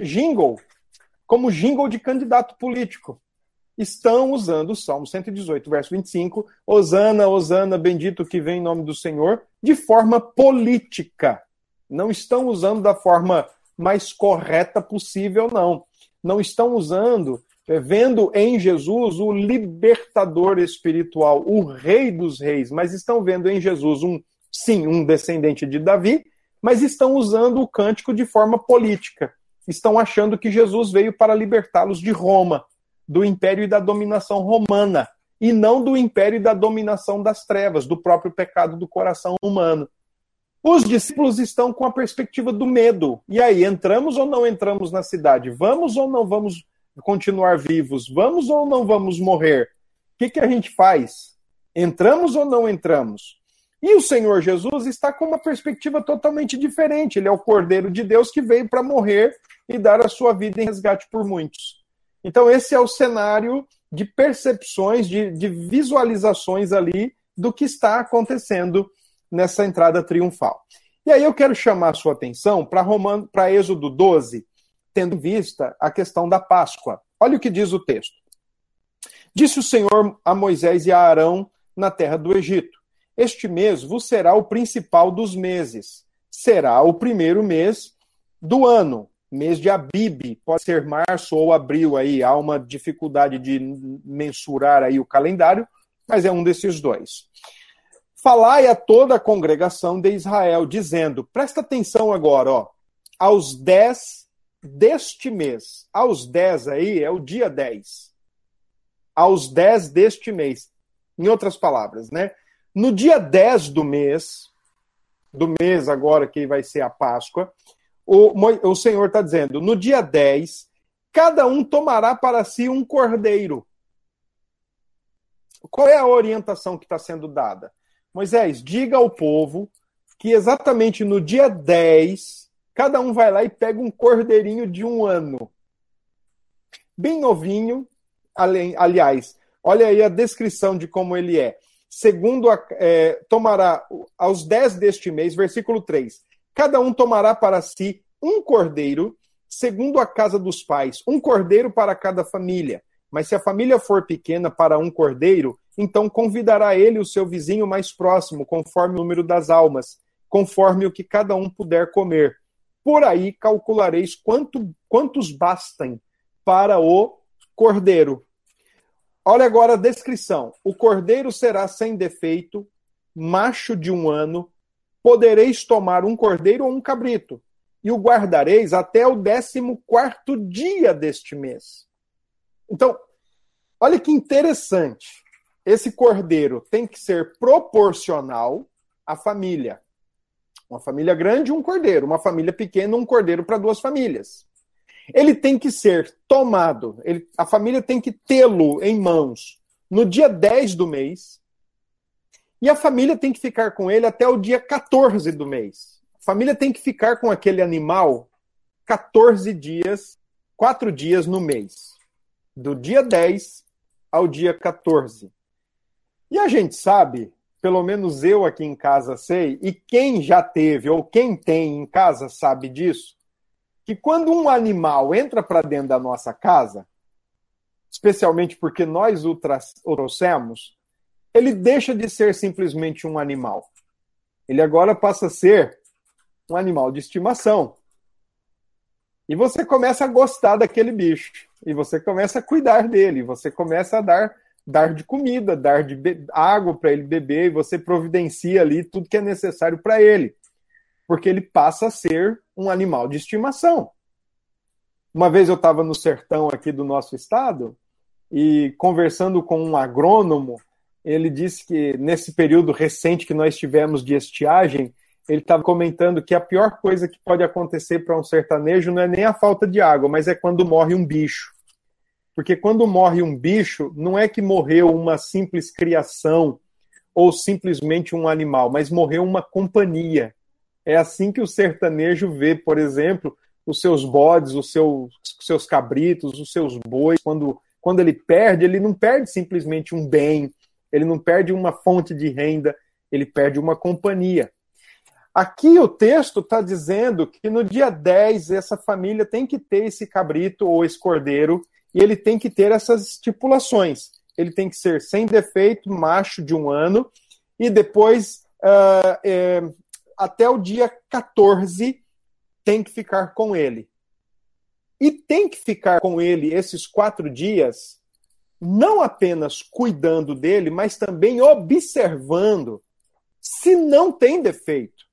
Jingle como jingle de candidato político. Estão usando o Salmo 118, verso 25, Osana, Osana, bendito que vem em nome do Senhor, de forma política. Não estão usando da forma mais correta possível, não. Não estão usando, é, vendo em Jesus o libertador espiritual, o rei dos reis, mas estão vendo em Jesus um, sim, um descendente de Davi, mas estão usando o cântico de forma política estão achando que Jesus veio para libertá-los de Roma, do império e da dominação romana, e não do império e da dominação das trevas, do próprio pecado do coração humano. Os discípulos estão com a perspectiva do medo. E aí, entramos ou não entramos na cidade? Vamos ou não vamos continuar vivos? Vamos ou não vamos morrer? O que, que a gente faz? Entramos ou não entramos? E o Senhor Jesus está com uma perspectiva totalmente diferente. Ele é o Cordeiro de Deus que veio para morrer e dar a sua vida em resgate por muitos. Então, esse é o cenário de percepções, de, de visualizações ali do que está acontecendo nessa entrada triunfal. E aí eu quero chamar a sua atenção para Êxodo 12, tendo em vista a questão da Páscoa. Olha o que diz o texto. Disse o Senhor a Moisés e a Arão na terra do Egito: Este mês vos será o principal dos meses, será o primeiro mês do ano mês de Abib, pode ser março ou abril aí, há uma dificuldade de mensurar aí o calendário, mas é um desses dois. Falai a toda a congregação de Israel, dizendo, presta atenção agora, ó, aos dez deste mês, aos dez aí é o dia dez, aos dez deste mês, em outras palavras, né? No dia 10 do mês, do mês agora que vai ser a Páscoa, o, o Senhor está dizendo: no dia 10, cada um tomará para si um cordeiro. Qual é a orientação que está sendo dada? Moisés, diga ao povo que exatamente no dia 10, cada um vai lá e pega um cordeirinho de um ano. Bem novinho, aliás, olha aí a descrição de como ele é. Segundo a, é, tomará aos 10 deste mês, versículo 3 Cada um tomará para si um cordeiro, segundo a casa dos pais, um cordeiro para cada família. Mas se a família for pequena para um cordeiro, então convidará ele o seu vizinho mais próximo, conforme o número das almas, conforme o que cada um puder comer. Por aí calculareis quanto, quantos bastem para o cordeiro. Olha agora a descrição: o cordeiro será sem defeito, macho de um ano, podereis tomar um cordeiro ou um cabrito, e o guardareis até o décimo quarto dia deste mês. Então, olha que interessante. Esse cordeiro tem que ser proporcional à família. Uma família grande, um cordeiro. Uma família pequena, um cordeiro para duas famílias. Ele tem que ser tomado, ele, a família tem que tê-lo em mãos no dia 10 do mês, e a família tem que ficar com ele até o dia 14 do mês. A família tem que ficar com aquele animal 14 dias, 4 dias no mês. Do dia 10 ao dia 14. E a gente sabe, pelo menos eu aqui em casa sei, e quem já teve ou quem tem em casa sabe disso, que quando um animal entra para dentro da nossa casa, especialmente porque nós o, o trouxemos, ele deixa de ser simplesmente um animal. Ele agora passa a ser um animal de estimação. E você começa a gostar daquele bicho. E você começa a cuidar dele. Você começa a dar, dar de comida, dar de água para ele beber. E você providencia ali tudo que é necessário para ele. Porque ele passa a ser um animal de estimação. Uma vez eu estava no sertão aqui do nosso estado e conversando com um agrônomo, ele disse que nesse período recente que nós tivemos de estiagem, ele estava comentando que a pior coisa que pode acontecer para um sertanejo não é nem a falta de água, mas é quando morre um bicho. Porque quando morre um bicho, não é que morreu uma simples criação ou simplesmente um animal, mas morreu uma companhia. É assim que o sertanejo vê, por exemplo, os seus bodes, os seus, os seus cabritos, os seus bois. Quando, quando ele perde, ele não perde simplesmente um bem, ele não perde uma fonte de renda, ele perde uma companhia. Aqui o texto está dizendo que no dia 10 essa família tem que ter esse cabrito ou esse cordeiro e ele tem que ter essas estipulações. Ele tem que ser sem defeito, macho de um ano, e depois, uh, é, até o dia 14, tem que ficar com ele. E tem que ficar com ele esses quatro dias, não apenas cuidando dele, mas também observando se não tem defeito.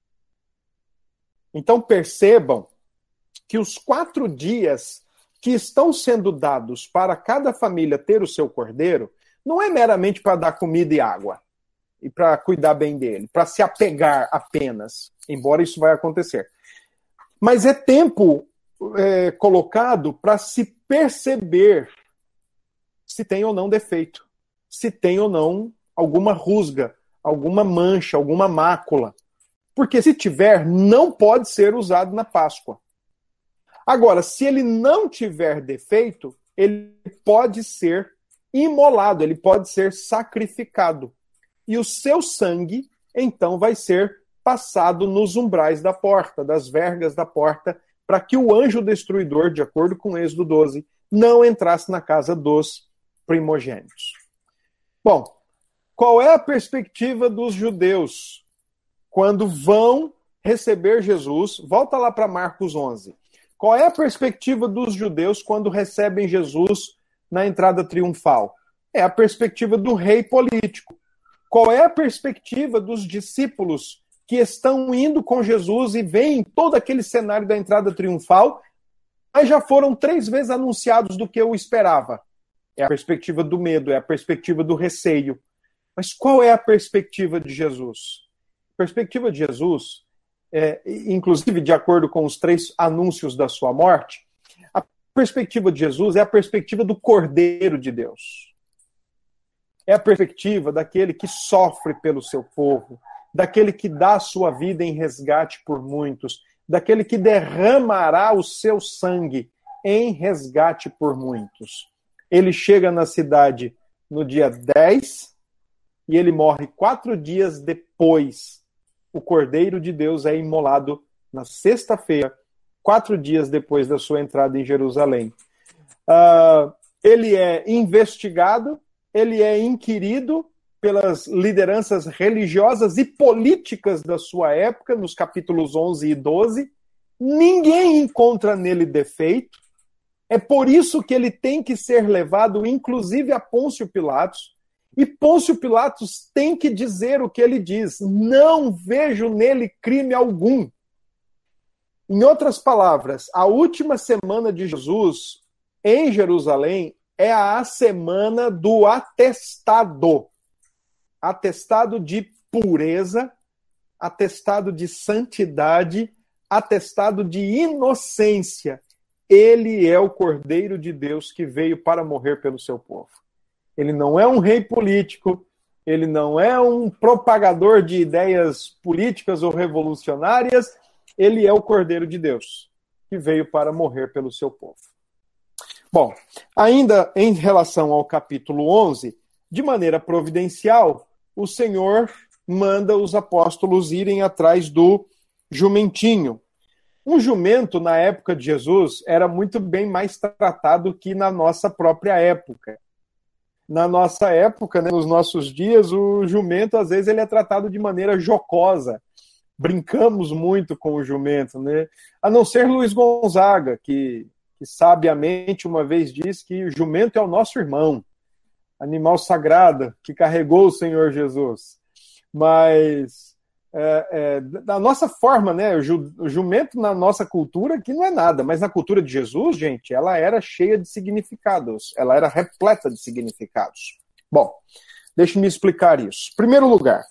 Então percebam que os quatro dias que estão sendo dados para cada família ter o seu cordeiro não é meramente para dar comida e água e para cuidar bem dele, para se apegar apenas, embora isso vai acontecer. Mas é tempo é, colocado para se perceber se tem ou não defeito, se tem ou não alguma rusga, alguma mancha, alguma mácula. Porque se tiver, não pode ser usado na Páscoa. Agora, se ele não tiver defeito, ele pode ser imolado, ele pode ser sacrificado. E o seu sangue, então, vai ser passado nos umbrais da porta, das vergas da porta, para que o anjo destruidor, de acordo com Êxodo 12, não entrasse na casa dos primogênitos. Bom, qual é a perspectiva dos judeus quando vão receber Jesus? Volta lá para Marcos 11. Qual é a perspectiva dos judeus quando recebem Jesus na entrada triunfal? É a perspectiva do rei político. Qual é a perspectiva dos discípulos que estão indo com Jesus e veem todo aquele cenário da entrada triunfal, mas já foram três vezes anunciados do que eu esperava. É a perspectiva do medo, é a perspectiva do receio. Mas qual é a perspectiva de Jesus? A perspectiva de Jesus, é, inclusive de acordo com os três anúncios da sua morte, a perspectiva de Jesus é a perspectiva do Cordeiro de Deus. É a perspectiva daquele que sofre pelo seu povo, daquele que dá a sua vida em resgate por muitos, daquele que derramará o seu sangue em resgate por muitos. Ele chega na cidade no dia 10 e ele morre quatro dias depois. O Cordeiro de Deus é imolado na sexta-feira, quatro dias depois da sua entrada em Jerusalém. Uh, ele é investigado, ele é inquirido pelas lideranças religiosas e políticas da sua época, nos capítulos 11 e 12. Ninguém encontra nele defeito. É por isso que ele tem que ser levado, inclusive, a Pôncio Pilatos. E Pôncio Pilatos tem que dizer o que ele diz: não vejo nele crime algum. Em outras palavras, a última semana de Jesus em Jerusalém é a semana do atestado atestado de pureza, atestado de santidade, atestado de inocência. Ele é o Cordeiro de Deus que veio para morrer pelo seu povo. Ele não é um rei político, ele não é um propagador de ideias políticas ou revolucionárias, ele é o Cordeiro de Deus que veio para morrer pelo seu povo. Bom, ainda em relação ao capítulo 11, de maneira providencial, o Senhor manda os apóstolos irem atrás do jumentinho. Um jumento, na época de Jesus, era muito bem mais tratado que na nossa própria época. Na nossa época, né, nos nossos dias, o jumento, às vezes, ele é tratado de maneira jocosa. brincamos muito com o jumento, né? A não ser Luiz Gonzaga, que, que sabiamente uma vez disse que o jumento é o nosso irmão, animal sagrado que carregou o Senhor Jesus. Mas é, é, da nossa forma, né? O, ju, o jumento na nossa cultura que não é nada, mas na cultura de Jesus, gente, ela era cheia de significados, ela era repleta de significados. Bom, deixe-me explicar isso. Primeiro lugar,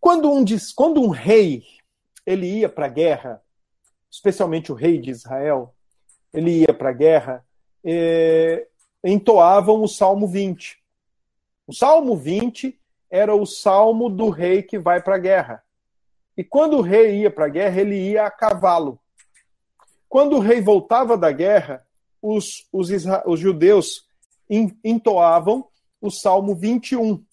quando um, quando um rei ele ia para a guerra, especialmente o rei de Israel, ele ia para a guerra, é, entoavam o Salmo 20. O Salmo 20 era o salmo do rei que vai para a guerra. E quando o rei ia para a guerra, ele ia a cavalo. Quando o rei voltava da guerra, os, os, os judeus entoavam o salmo 21,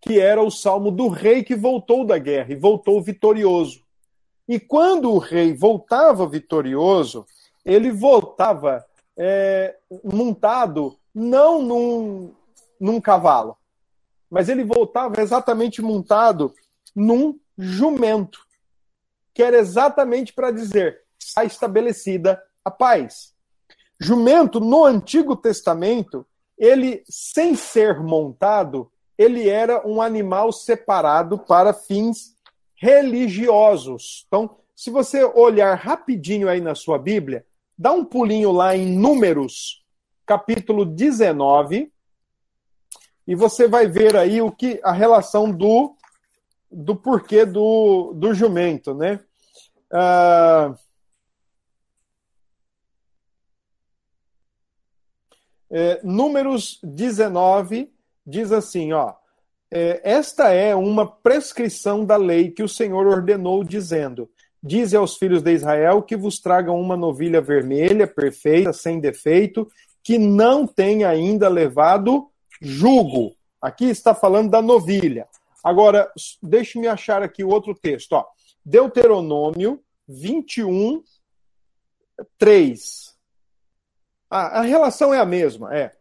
que era o salmo do rei que voltou da guerra e voltou vitorioso. E quando o rei voltava vitorioso, ele voltava é, montado não num, num cavalo, mas ele voltava exatamente montado num jumento, que era exatamente para dizer: está estabelecida a paz. Jumento, no Antigo Testamento, ele, sem ser montado, ele era um animal separado para fins religiosos. Então, se você olhar rapidinho aí na sua Bíblia, dá um pulinho lá em Números, capítulo 19, e você vai ver aí o que a relação do, do porquê do, do jumento, né? Ah, é, números 19 diz assim, ó, é, esta é uma prescrição da lei que o Senhor ordenou, dizendo: Dize aos filhos de Israel que vos tragam uma novilha vermelha, perfeita, sem defeito, que não tenha ainda levado jugo. Aqui está falando da novilha. Agora, deixe-me achar aqui o outro texto. Ó. Deuteronômio 21, 3. Ah, a relação é a mesma, é.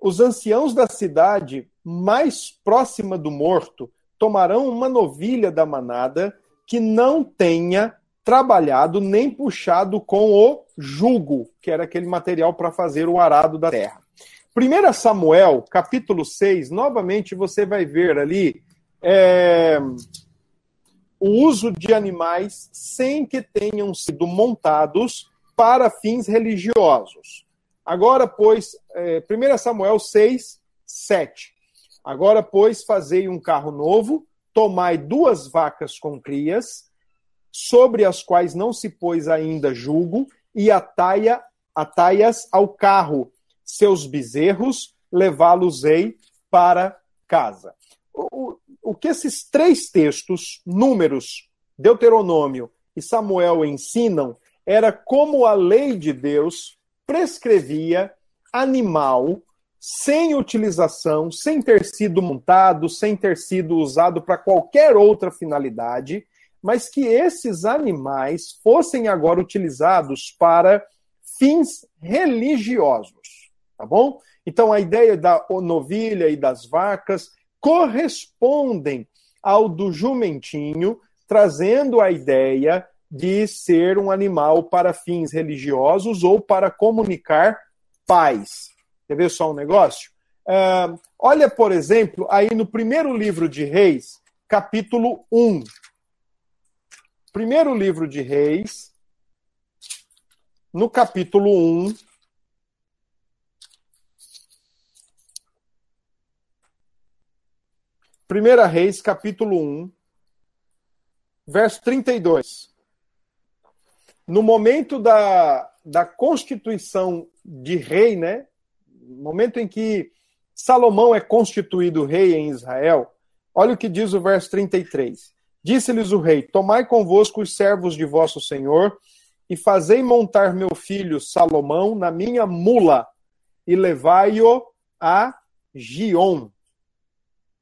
Os anciãos da cidade mais próxima do morto tomarão uma novilha da manada que não tenha trabalhado nem puxado com o jugo, que era aquele material para fazer o arado da terra. 1 Samuel, capítulo 6, novamente você vai ver ali é, o uso de animais sem que tenham sido montados para fins religiosos. Agora, pois, é, 1 Samuel 6, 7. Agora, pois, fazei um carro novo, tomai duas vacas com crias, sobre as quais não se pôs ainda julgo, e ataia, ataias ao carro, seus bezerros, levá-los-ei para casa. O, o que esses três textos, Números, Deuteronômio e Samuel ensinam era como a lei de Deus prescrevia animal sem utilização, sem ter sido montado, sem ter sido usado para qualquer outra finalidade, mas que esses animais fossem agora utilizados para fins religiosos tá bom? Então a ideia da novilha e das vacas correspondem ao do jumentinho, trazendo a ideia de ser um animal para fins religiosos ou para comunicar paz. Quer ver só um negócio? Uh, olha, por exemplo, aí no primeiro livro de Reis, capítulo 1. Primeiro livro de Reis, no capítulo 1, Primeira Reis, capítulo 1, verso 32. No momento da, da constituição de rei, né? Momento em que Salomão é constituído rei em Israel, olha o que diz o verso 33. Disse-lhes o rei: Tomai convosco os servos de vosso senhor e fazei montar meu filho Salomão na minha mula e levai-o a Gion.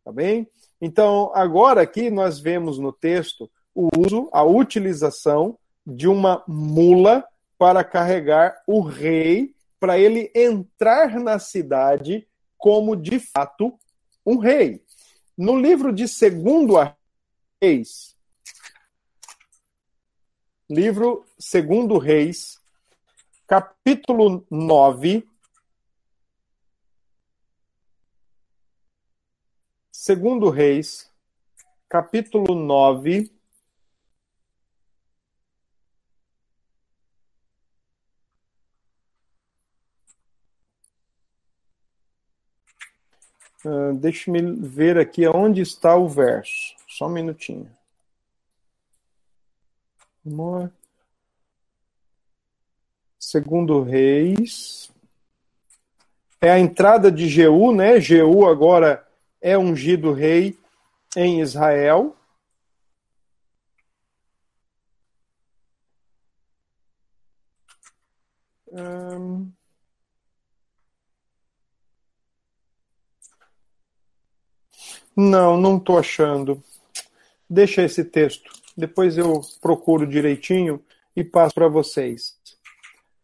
Tá bem? Então, agora aqui nós vemos no texto o uso, a utilização de uma mula para carregar o rei, para ele entrar na cidade como de fato um rei. No livro de Segundo a Reis, livro Segundo Reis, capítulo 9. Segundo Reis, capítulo 9. Uh, Deixe-me ver aqui onde está o verso. Só um minutinho. Segundo Reis. É a entrada de Jeú, né? Jeú agora é ungido rei em Israel. Não, não estou achando. Deixa esse texto. Depois eu procuro direitinho e passo para vocês.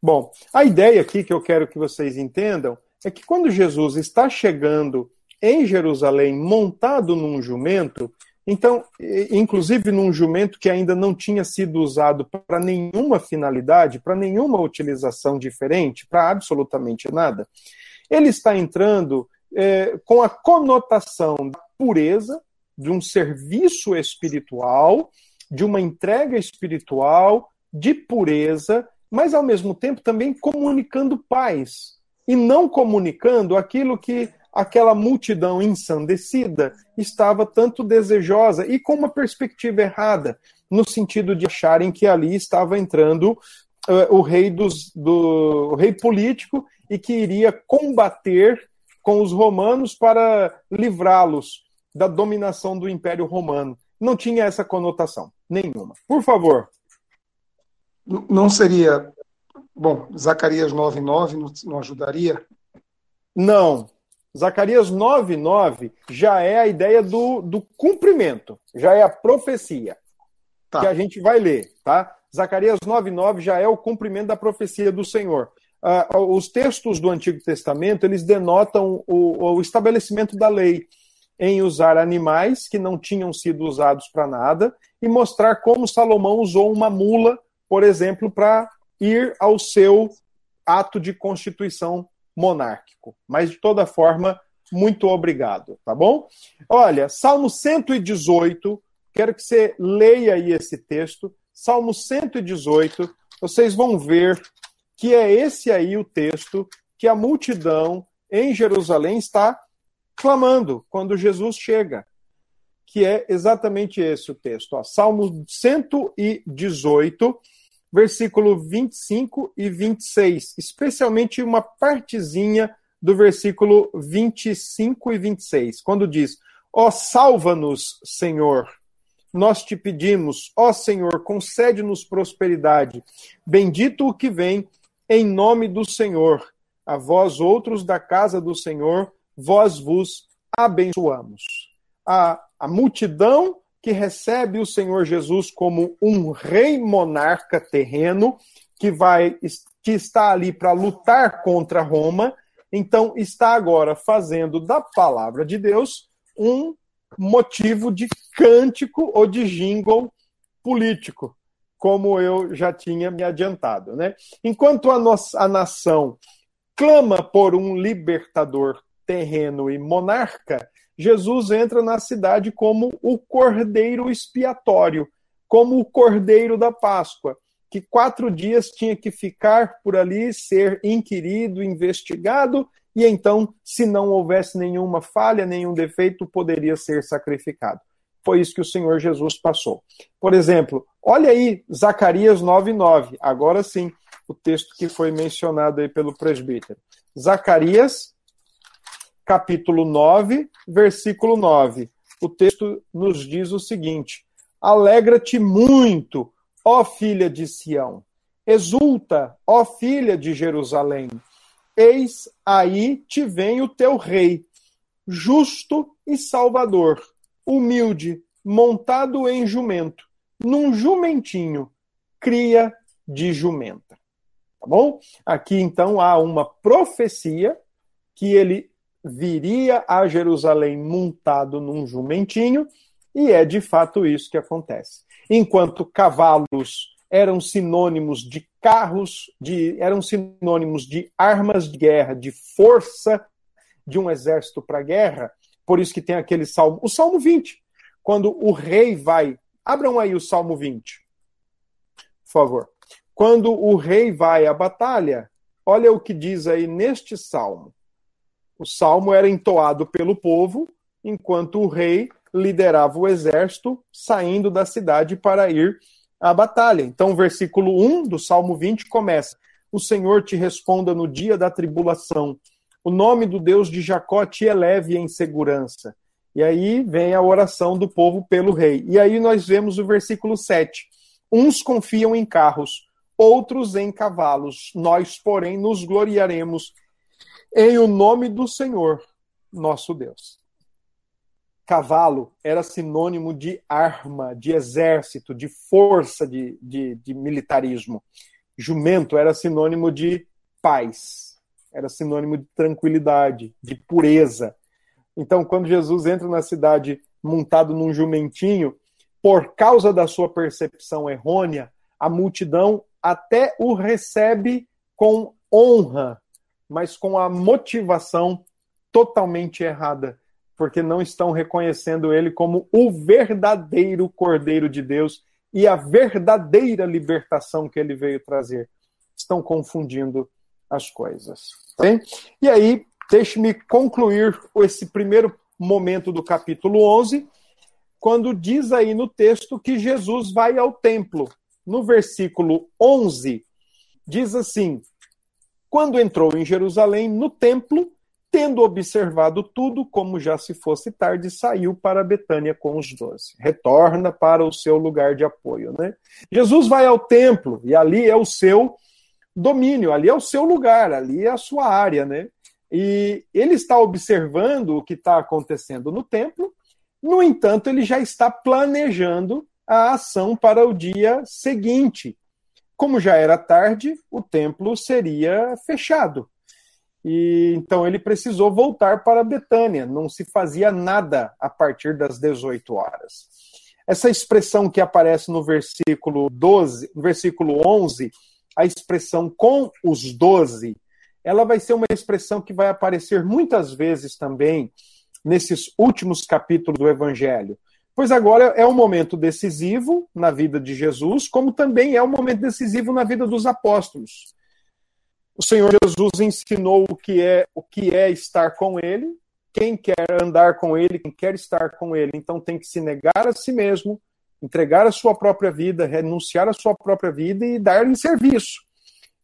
Bom, a ideia aqui que eu quero que vocês entendam é que quando Jesus está chegando em Jerusalém montado num jumento, então, inclusive num jumento que ainda não tinha sido usado para nenhuma finalidade, para nenhuma utilização diferente, para absolutamente nada, ele está entrando é, com a conotação da pureza, de um serviço espiritual, de uma entrega espiritual, de pureza, mas ao mesmo tempo também comunicando paz e não comunicando aquilo que aquela multidão ensandecida estava tanto desejosa e com uma perspectiva errada, no sentido de acharem que ali estava entrando uh, o rei dos, do o rei político e que iria combater com os romanos para livrá-los da dominação do Império Romano. Não tinha essa conotação nenhuma. Por favor. Não seria. Bom, Zacarias 9,9 não ajudaria? Não. Zacarias 9,9 já é a ideia do, do cumprimento, já é a profecia. Tá. Que a gente vai ler, tá? Zacarias 9,9 já é o cumprimento da profecia do Senhor. Uh, os textos do Antigo Testamento eles denotam o, o estabelecimento da lei em usar animais que não tinham sido usados para nada e mostrar como Salomão usou uma mula, por exemplo, para ir ao seu ato de constituição monárquico. Mas, de toda forma, muito obrigado, tá bom? Olha, Salmo 118, quero que você leia aí esse texto. Salmo 118, vocês vão ver que é esse aí o texto que a multidão em Jerusalém está clamando quando Jesus chega. Que é exatamente esse o texto. Ó, Salmo 118, versículo 25 e 26, especialmente uma partezinha do versículo 25 e 26, quando diz: Ó, salva-nos, Senhor, nós te pedimos, ó Senhor, concede-nos prosperidade. Bendito o que vem em nome do Senhor. A vós outros da casa do Senhor, vós vos abençoamos. A, a multidão que recebe o Senhor Jesus como um rei monarca terreno, que vai que está ali para lutar contra Roma, então está agora fazendo da palavra de Deus um motivo de cântico ou de jingle político como eu já tinha me adiantado. Né? Enquanto a, nossa, a nação clama por um libertador terreno e monarca, Jesus entra na cidade como o cordeiro expiatório, como o cordeiro da Páscoa, que quatro dias tinha que ficar por ali, ser inquirido, investigado, e então, se não houvesse nenhuma falha, nenhum defeito, poderia ser sacrificado. Foi isso que o Senhor Jesus passou. Por exemplo, olha aí Zacarias 9:9. Agora sim, o texto que foi mencionado aí pelo presbítero. Zacarias capítulo 9, versículo 9. O texto nos diz o seguinte: Alegra-te muito, ó filha de Sião. Exulta, ó filha de Jerusalém. Eis aí te vem o teu rei, justo e salvador humilde, montado em jumento, num jumentinho, cria de jumenta. Tá bom? Aqui então há uma profecia que ele viria a Jerusalém montado num jumentinho, e é de fato isso que acontece. Enquanto cavalos eram sinônimos de carros, de, eram sinônimos de armas de guerra, de força de um exército para a guerra. Por isso que tem aquele salmo, o Salmo 20, quando o rei vai. Abram aí o Salmo 20, por favor. Quando o rei vai à batalha, olha o que diz aí neste salmo. O salmo era entoado pelo povo, enquanto o rei liderava o exército saindo da cidade para ir à batalha. Então, o versículo 1 do Salmo 20 começa: O Senhor te responda no dia da tribulação. O nome do Deus de Jacó te eleve em segurança. E aí vem a oração do povo pelo rei. E aí nós vemos o versículo 7. Uns confiam em carros, outros em cavalos. Nós, porém, nos gloriaremos em o nome do Senhor, nosso Deus. Cavalo era sinônimo de arma, de exército, de força de, de, de militarismo. Jumento era sinônimo de paz, era sinônimo de tranquilidade, de pureza. Então, quando Jesus entra na cidade montado num jumentinho, por causa da sua percepção errônea, a multidão até o recebe com honra, mas com a motivação totalmente errada porque não estão reconhecendo ele como o verdadeiro Cordeiro de Deus e a verdadeira libertação que ele veio trazer. Estão confundindo as coisas. Bem? E aí, deixe-me concluir esse primeiro momento do capítulo 11, quando diz aí no texto que Jesus vai ao templo. No versículo 11, diz assim: Quando entrou em Jerusalém, no templo, Tendo observado tudo, como já se fosse tarde, saiu para Betânia com os doze. Retorna para o seu lugar de apoio. Né? Jesus vai ao templo e ali é o seu domínio, ali é o seu lugar, ali é a sua área. Né? E ele está observando o que está acontecendo no templo, no entanto, ele já está planejando a ação para o dia seguinte. Como já era tarde, o templo seria fechado. E então ele precisou voltar para Betânia, não se fazia nada a partir das 18 horas. Essa expressão que aparece no versículo 12, no versículo 11, a expressão com os doze, ela vai ser uma expressão que vai aparecer muitas vezes também nesses últimos capítulos do Evangelho. Pois agora é um momento decisivo na vida de Jesus, como também é um momento decisivo na vida dos apóstolos. O Senhor Jesus ensinou o que é o que é estar com Ele. Quem quer andar com Ele, quem quer estar com Ele, então tem que se negar a si mesmo, entregar a sua própria vida, renunciar à sua própria vida e dar em serviço.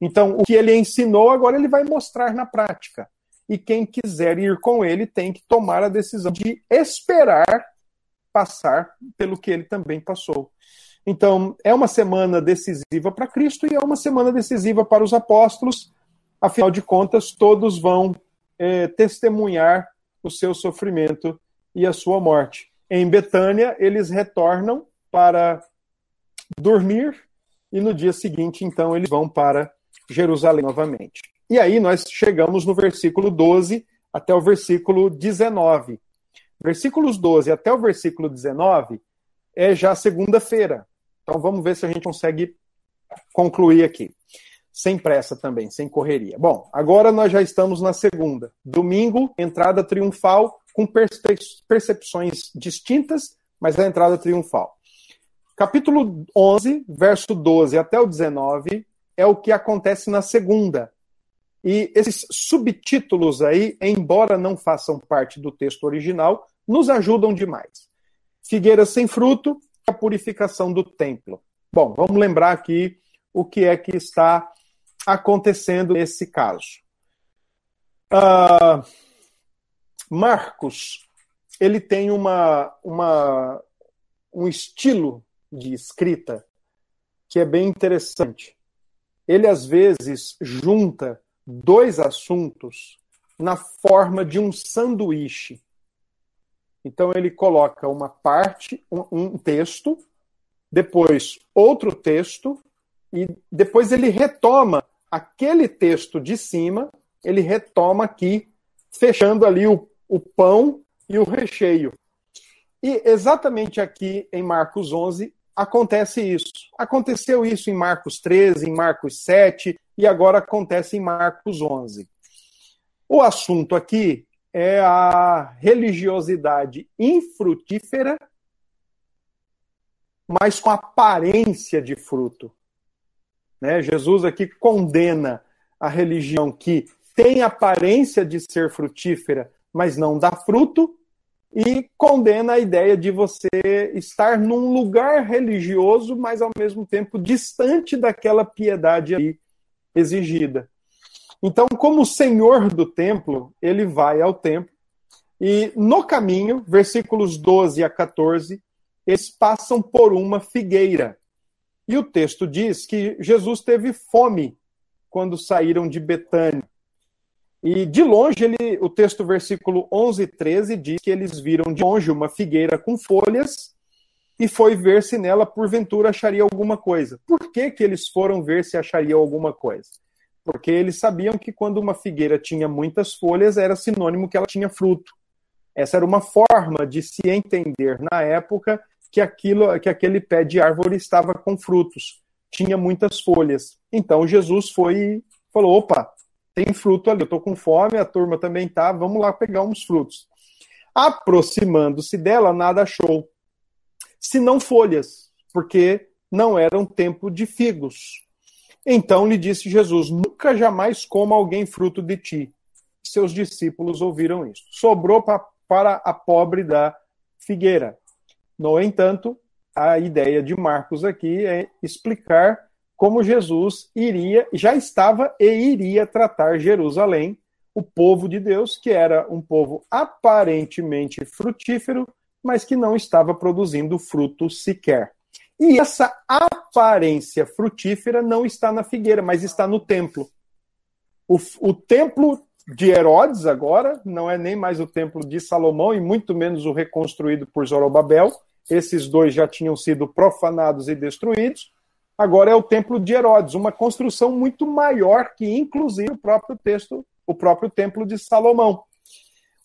Então, o que ele ensinou, agora ele vai mostrar na prática. E quem quiser ir com ele tem que tomar a decisão de esperar passar pelo que ele também passou. Então, é uma semana decisiva para Cristo e é uma semana decisiva para os apóstolos, Afinal de contas, todos vão é, testemunhar o seu sofrimento e a sua morte. Em Betânia, eles retornam para dormir e no dia seguinte, então, eles vão para Jerusalém novamente. E aí nós chegamos no versículo 12 até o versículo 19. Versículos 12 até o versículo 19 é já segunda-feira. Então vamos ver se a gente consegue concluir aqui sem pressa também, sem correria. Bom, agora nós já estamos na segunda. Domingo, entrada triunfal, com percepções distintas, mas a entrada triunfal. Capítulo 11, verso 12 até o 19, é o que acontece na segunda. E esses subtítulos aí, embora não façam parte do texto original, nos ajudam demais. Figueira sem fruto, a purificação do templo. Bom, vamos lembrar aqui o que é que está acontecendo nesse caso. Uh, Marcos, ele tem uma, uma, um estilo de escrita que é bem interessante. Ele, às vezes, junta dois assuntos na forma de um sanduíche. Então, ele coloca uma parte, um, um texto, depois outro texto, e depois ele retoma aquele texto de cima, ele retoma aqui, fechando ali o, o pão e o recheio. E exatamente aqui em Marcos 11 acontece isso. Aconteceu isso em Marcos 13, em Marcos 7 e agora acontece em Marcos 11. O assunto aqui é a religiosidade infrutífera, mas com aparência de fruto. Né? Jesus aqui condena a religião que tem aparência de ser frutífera, mas não dá fruto, e condena a ideia de você estar num lugar religioso, mas ao mesmo tempo distante daquela piedade exigida. Então, como senhor do templo, ele vai ao templo e no caminho, versículos 12 a 14, eles passam por uma figueira. E o texto diz que Jesus teve fome quando saíram de Betânia. E de longe, ele, o texto, versículo 11 e 13, diz que eles viram de longe uma figueira com folhas e foi ver se nela, porventura, acharia alguma coisa. Por que, que eles foram ver se achariam alguma coisa? Porque eles sabiam que quando uma figueira tinha muitas folhas, era sinônimo que ela tinha fruto. Essa era uma forma de se entender na época que aquilo, que aquele pé de árvore estava com frutos, tinha muitas folhas. Então Jesus foi e falou: opa, tem fruto ali, eu estou com fome, a turma também tá, vamos lá pegar uns frutos. Aproximando-se dela, nada achou, senão folhas, porque não era um tempo de figos. Então lhe disse Jesus: Nunca jamais coma alguém fruto de ti. Seus discípulos ouviram isso. Sobrou pra, para a pobre da figueira. No entanto, a ideia de Marcos aqui é explicar como Jesus iria, já estava e iria tratar Jerusalém, o povo de Deus, que era um povo aparentemente frutífero, mas que não estava produzindo fruto sequer. E essa aparência frutífera não está na figueira, mas está no templo. O, o templo de Herodes, agora, não é nem mais o templo de Salomão, e muito menos o reconstruído por Zorobabel. Esses dois já tinham sido profanados e destruídos. Agora é o templo de Herodes, uma construção muito maior que, inclusive, o próprio texto, o próprio templo de Salomão.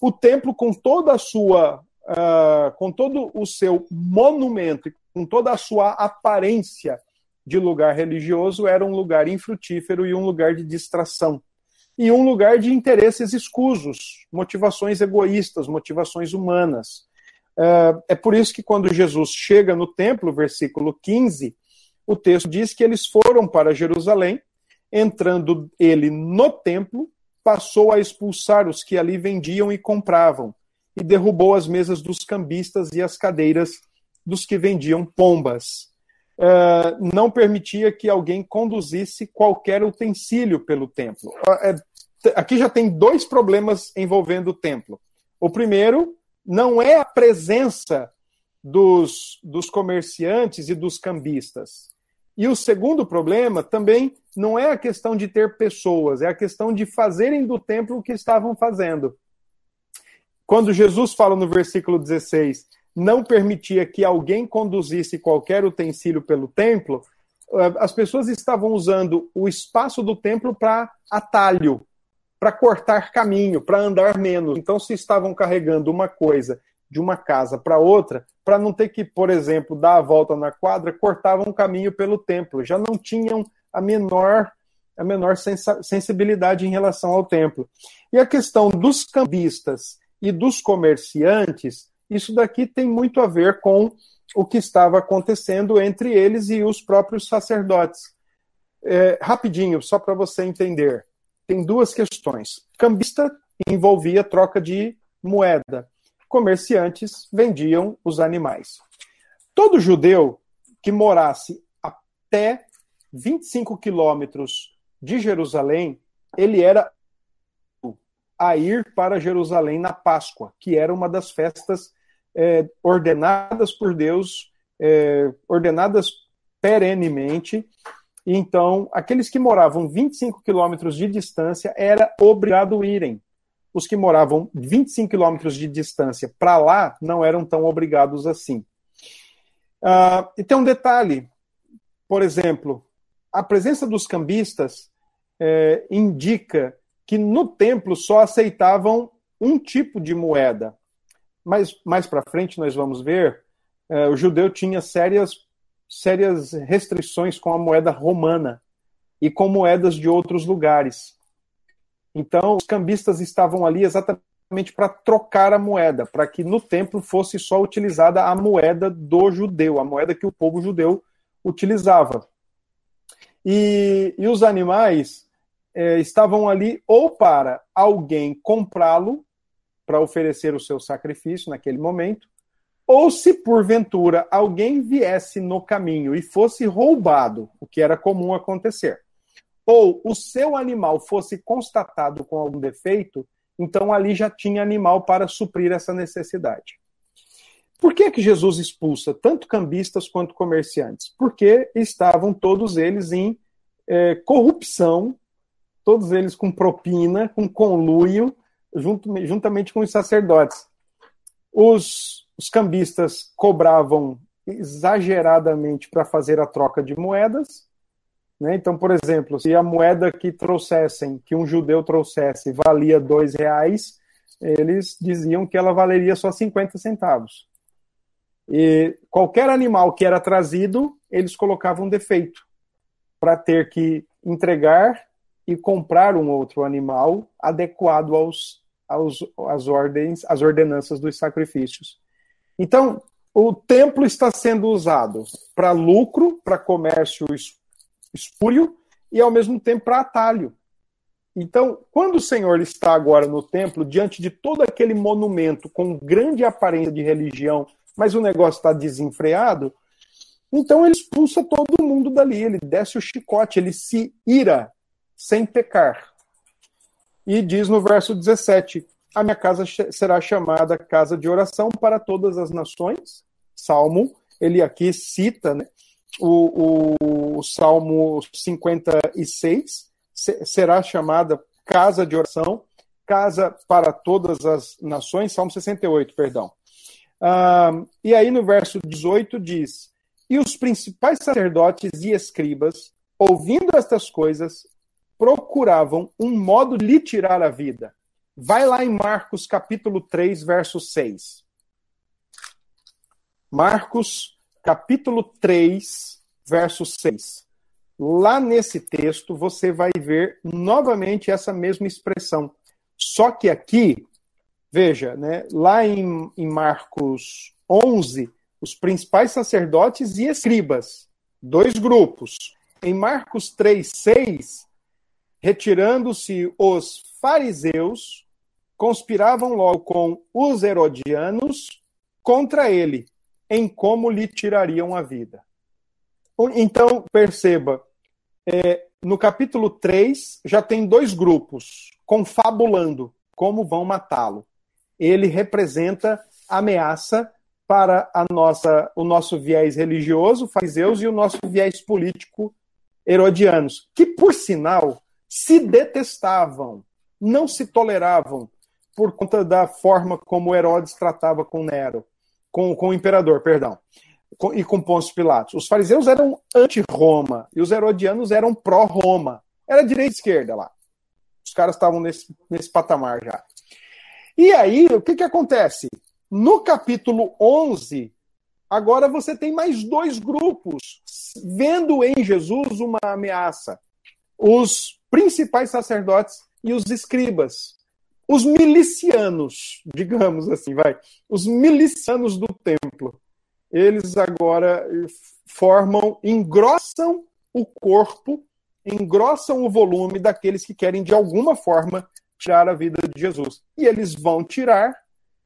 O templo, com toda a sua, uh, com todo o seu monumento, com toda a sua aparência de lugar religioso, era um lugar infrutífero e um lugar de distração. E um lugar de interesses escusos, motivações egoístas, motivações humanas. Uh, é por isso que quando Jesus chega no templo, versículo 15, o texto diz que eles foram para Jerusalém, entrando ele no templo, passou a expulsar os que ali vendiam e compravam, e derrubou as mesas dos cambistas e as cadeiras dos que vendiam pombas. Uh, não permitia que alguém conduzisse qualquer utensílio pelo templo. Uh, aqui já tem dois problemas envolvendo o templo. O primeiro não é a presença dos, dos comerciantes e dos cambistas. E o segundo problema também não é a questão de ter pessoas, é a questão de fazerem do templo o que estavam fazendo. Quando Jesus fala no versículo 16, não permitia que alguém conduzisse qualquer utensílio pelo templo, eh, as pessoas estavam usando o espaço do templo para atalho, para cortar caminho, para andar menos. Então, se estavam carregando uma coisa de uma casa para outra, para não ter que, por exemplo, dar a volta na quadra, cortavam um caminho pelo templo. Já não tinham a menor a menor sensibilidade em relação ao templo. E a questão dos cambistas e dos comerciantes, isso daqui tem muito a ver com o que estava acontecendo entre eles e os próprios sacerdotes. É, rapidinho, só para você entender, tem duas questões. Cambista envolvia troca de moeda comerciantes vendiam os animais. Todo judeu que morasse até 25 quilômetros de Jerusalém, ele era a ir para Jerusalém na Páscoa, que era uma das festas é, ordenadas por Deus, é, ordenadas perenemente. Então, aqueles que moravam 25 quilômetros de distância era obrigado a irem os que moravam 25 quilômetros de distância para lá não eram tão obrigados assim. Uh, e tem um detalhe, por exemplo, a presença dos cambistas é, indica que no templo só aceitavam um tipo de moeda. Mas mais para frente nós vamos ver, é, o judeu tinha sérias sérias restrições com a moeda romana e com moedas de outros lugares. Então, os cambistas estavam ali exatamente para trocar a moeda, para que no templo fosse só utilizada a moeda do judeu, a moeda que o povo judeu utilizava. E, e os animais é, estavam ali ou para alguém comprá-lo, para oferecer o seu sacrifício naquele momento, ou se porventura alguém viesse no caminho e fosse roubado, o que era comum acontecer ou o seu animal fosse constatado com algum defeito, então ali já tinha animal para suprir essa necessidade. Por que, que Jesus expulsa tanto cambistas quanto comerciantes? Porque estavam todos eles em é, corrupção, todos eles com propina, com conluio, juntamente com os sacerdotes. Os, os cambistas cobravam exageradamente para fazer a troca de moedas, né? Então, por exemplo, se a moeda que trouxessem, que um judeu trouxesse, valia dois reais, eles diziam que ela valeria só 50 centavos. E qualquer animal que era trazido, eles colocavam defeito para ter que entregar e comprar um outro animal adequado aos, aos às ordens, às ordenanças dos sacrifícios. Então, o templo está sendo usado para lucro, para comércio espúrio e ao mesmo tempo para atalho. Então, quando o Senhor está agora no templo, diante de todo aquele monumento com grande aparência de religião, mas o negócio está desenfreado, então ele expulsa todo mundo dali, ele desce o chicote, ele se ira sem pecar. E diz no verso 17: A minha casa será chamada casa de oração para todas as nações. Salmo, ele aqui cita né, o, o, Salmo 56 será chamada casa de oração, casa para todas as nações, Salmo 68, perdão. Ah, e aí no verso 18 diz: E os principais sacerdotes e escribas, ouvindo estas coisas, procuravam um modo de lhe tirar a vida. Vai lá em Marcos capítulo 3, verso 6. Marcos capítulo 3, verso 6. Lá nesse texto você vai ver novamente essa mesma expressão. Só que aqui, veja, né, lá em, em Marcos 11, os principais sacerdotes e escribas, dois grupos. Em Marcos 3, 6, retirando-se os fariseus, conspiravam logo com os herodianos contra ele, em como lhe tirariam a vida. Então, perceba, é, no capítulo 3 já tem dois grupos confabulando como vão matá-lo. Ele representa ameaça para a nossa, o nosso viés religioso, fariseus, e o nosso viés político, herodianos, que, por sinal, se detestavam, não se toleravam por conta da forma como Herodes tratava com Nero com, com o imperador, perdão, com, e com Pôncio Pilatos. Os fariseus eram anti-Roma e os herodianos eram pró-Roma. Era direita e esquerda lá. Os caras estavam nesse, nesse patamar já. E aí, o que, que acontece? No capítulo 11, agora você tem mais dois grupos vendo em Jesus uma ameaça: os principais sacerdotes e os escribas os milicianos, digamos assim, vai, os milicianos do templo, eles agora formam, engrossam o corpo, engrossam o volume daqueles que querem de alguma forma tirar a vida de Jesus. E eles vão tirar,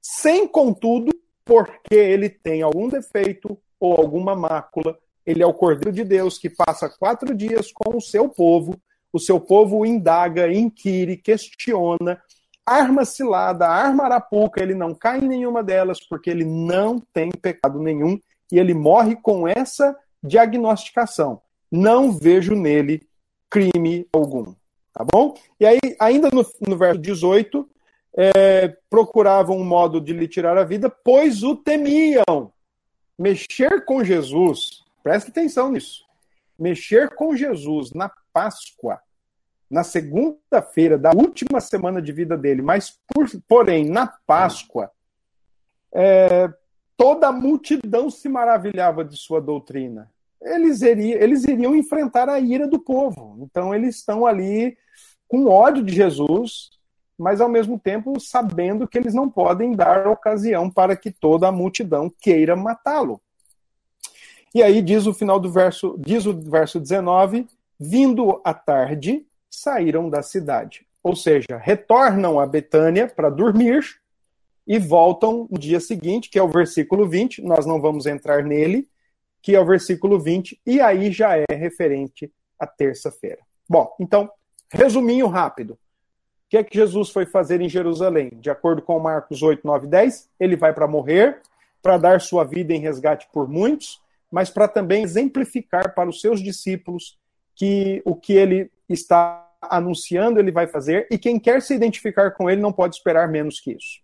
sem contudo, porque ele tem algum defeito ou alguma mácula. Ele é o Cordeiro de Deus que passa quatro dias com o seu povo. O seu povo indaga, inquire, questiona, arma cilada, arma arapuca, ele não cai em nenhuma delas porque ele não tem pecado nenhum e ele morre com essa diagnosticação. Não vejo nele crime algum. Tá bom? E aí, ainda no, no verso 18, é, procuravam um modo de lhe tirar a vida, pois o temiam. Mexer com Jesus, presta atenção nisso. Mexer com Jesus na Páscoa na segunda-feira da última semana de vida dele, mas por, porém na Páscoa, é, toda a multidão se maravilhava de sua doutrina. eles, iriam, eles iriam enfrentar a ira do povo. Então, eles estão ali com ódio de Jesus, mas ao mesmo tempo sabendo que eles não podem dar ocasião para que toda a multidão queira matá-lo. E aí diz o final do verso, diz o verso 19: vindo à tarde, saíram da cidade. Ou seja, retornam a Betânia para dormir e voltam no dia seguinte, que é o versículo 20, nós não vamos entrar nele, que é o versículo 20, e aí já é referente à terça-feira. Bom, então, resuminho rápido. O que é que Jesus foi fazer em Jerusalém? De acordo com Marcos 8, 9 10, ele vai para morrer, para dar sua vida em resgate por muitos, mas para também exemplificar para os seus discípulos que o que ele está anunciando ele vai fazer, e quem quer se identificar com ele não pode esperar menos que isso.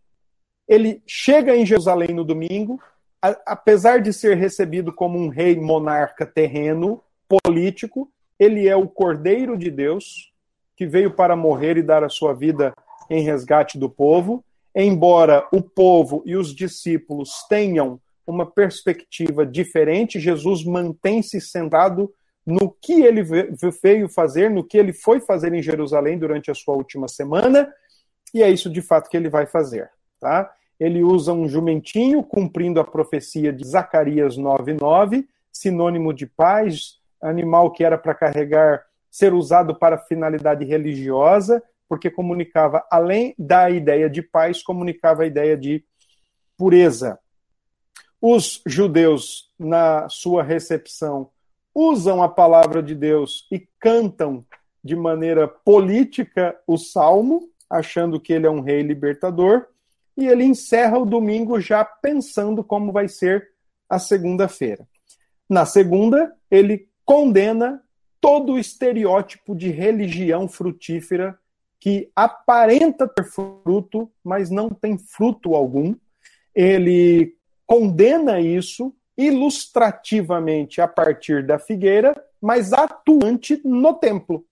Ele chega em Jerusalém no domingo, a, apesar de ser recebido como um rei monarca terreno, político, ele é o Cordeiro de Deus, que veio para morrer e dar a sua vida em resgate do povo. Embora o povo e os discípulos tenham uma perspectiva diferente, Jesus mantém-se centrado no que ele veio fazer, no que ele foi fazer em Jerusalém durante a sua última semana, e é isso de fato que ele vai fazer, tá? Ele usa um jumentinho cumprindo a profecia de Zacarias 9:9, sinônimo de paz, animal que era para carregar, ser usado para finalidade religiosa, porque comunicava além da ideia de paz, comunicava a ideia de pureza. Os judeus na sua recepção usam a palavra de Deus e cantam de maneira política o salmo, achando que ele é um rei libertador, e ele encerra o domingo já pensando como vai ser a segunda-feira. Na segunda, ele condena todo o estereótipo de religião frutífera que aparenta ter fruto, mas não tem fruto algum. Ele condena isso ilustrativamente a partir da figueira, mas atuante no templo.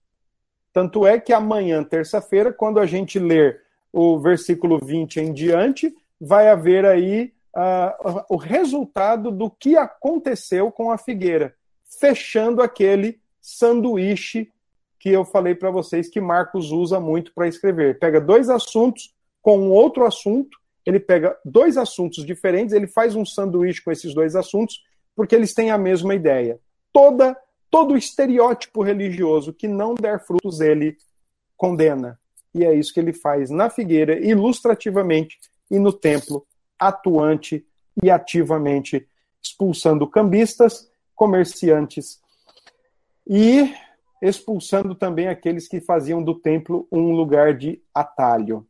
Tanto é que amanhã, terça-feira, quando a gente ler o versículo 20 em diante, vai haver aí uh, o resultado do que aconteceu com a figueira, fechando aquele sanduíche que eu falei para vocês que Marcos usa muito para escrever. Pega dois assuntos com outro assunto ele pega dois assuntos diferentes, ele faz um sanduíche com esses dois assuntos, porque eles têm a mesma ideia. Toda todo estereótipo religioso que não der frutos ele condena. E é isso que ele faz na figueira, ilustrativamente, e no templo, atuante e ativamente, expulsando cambistas, comerciantes e expulsando também aqueles que faziam do templo um lugar de atalho.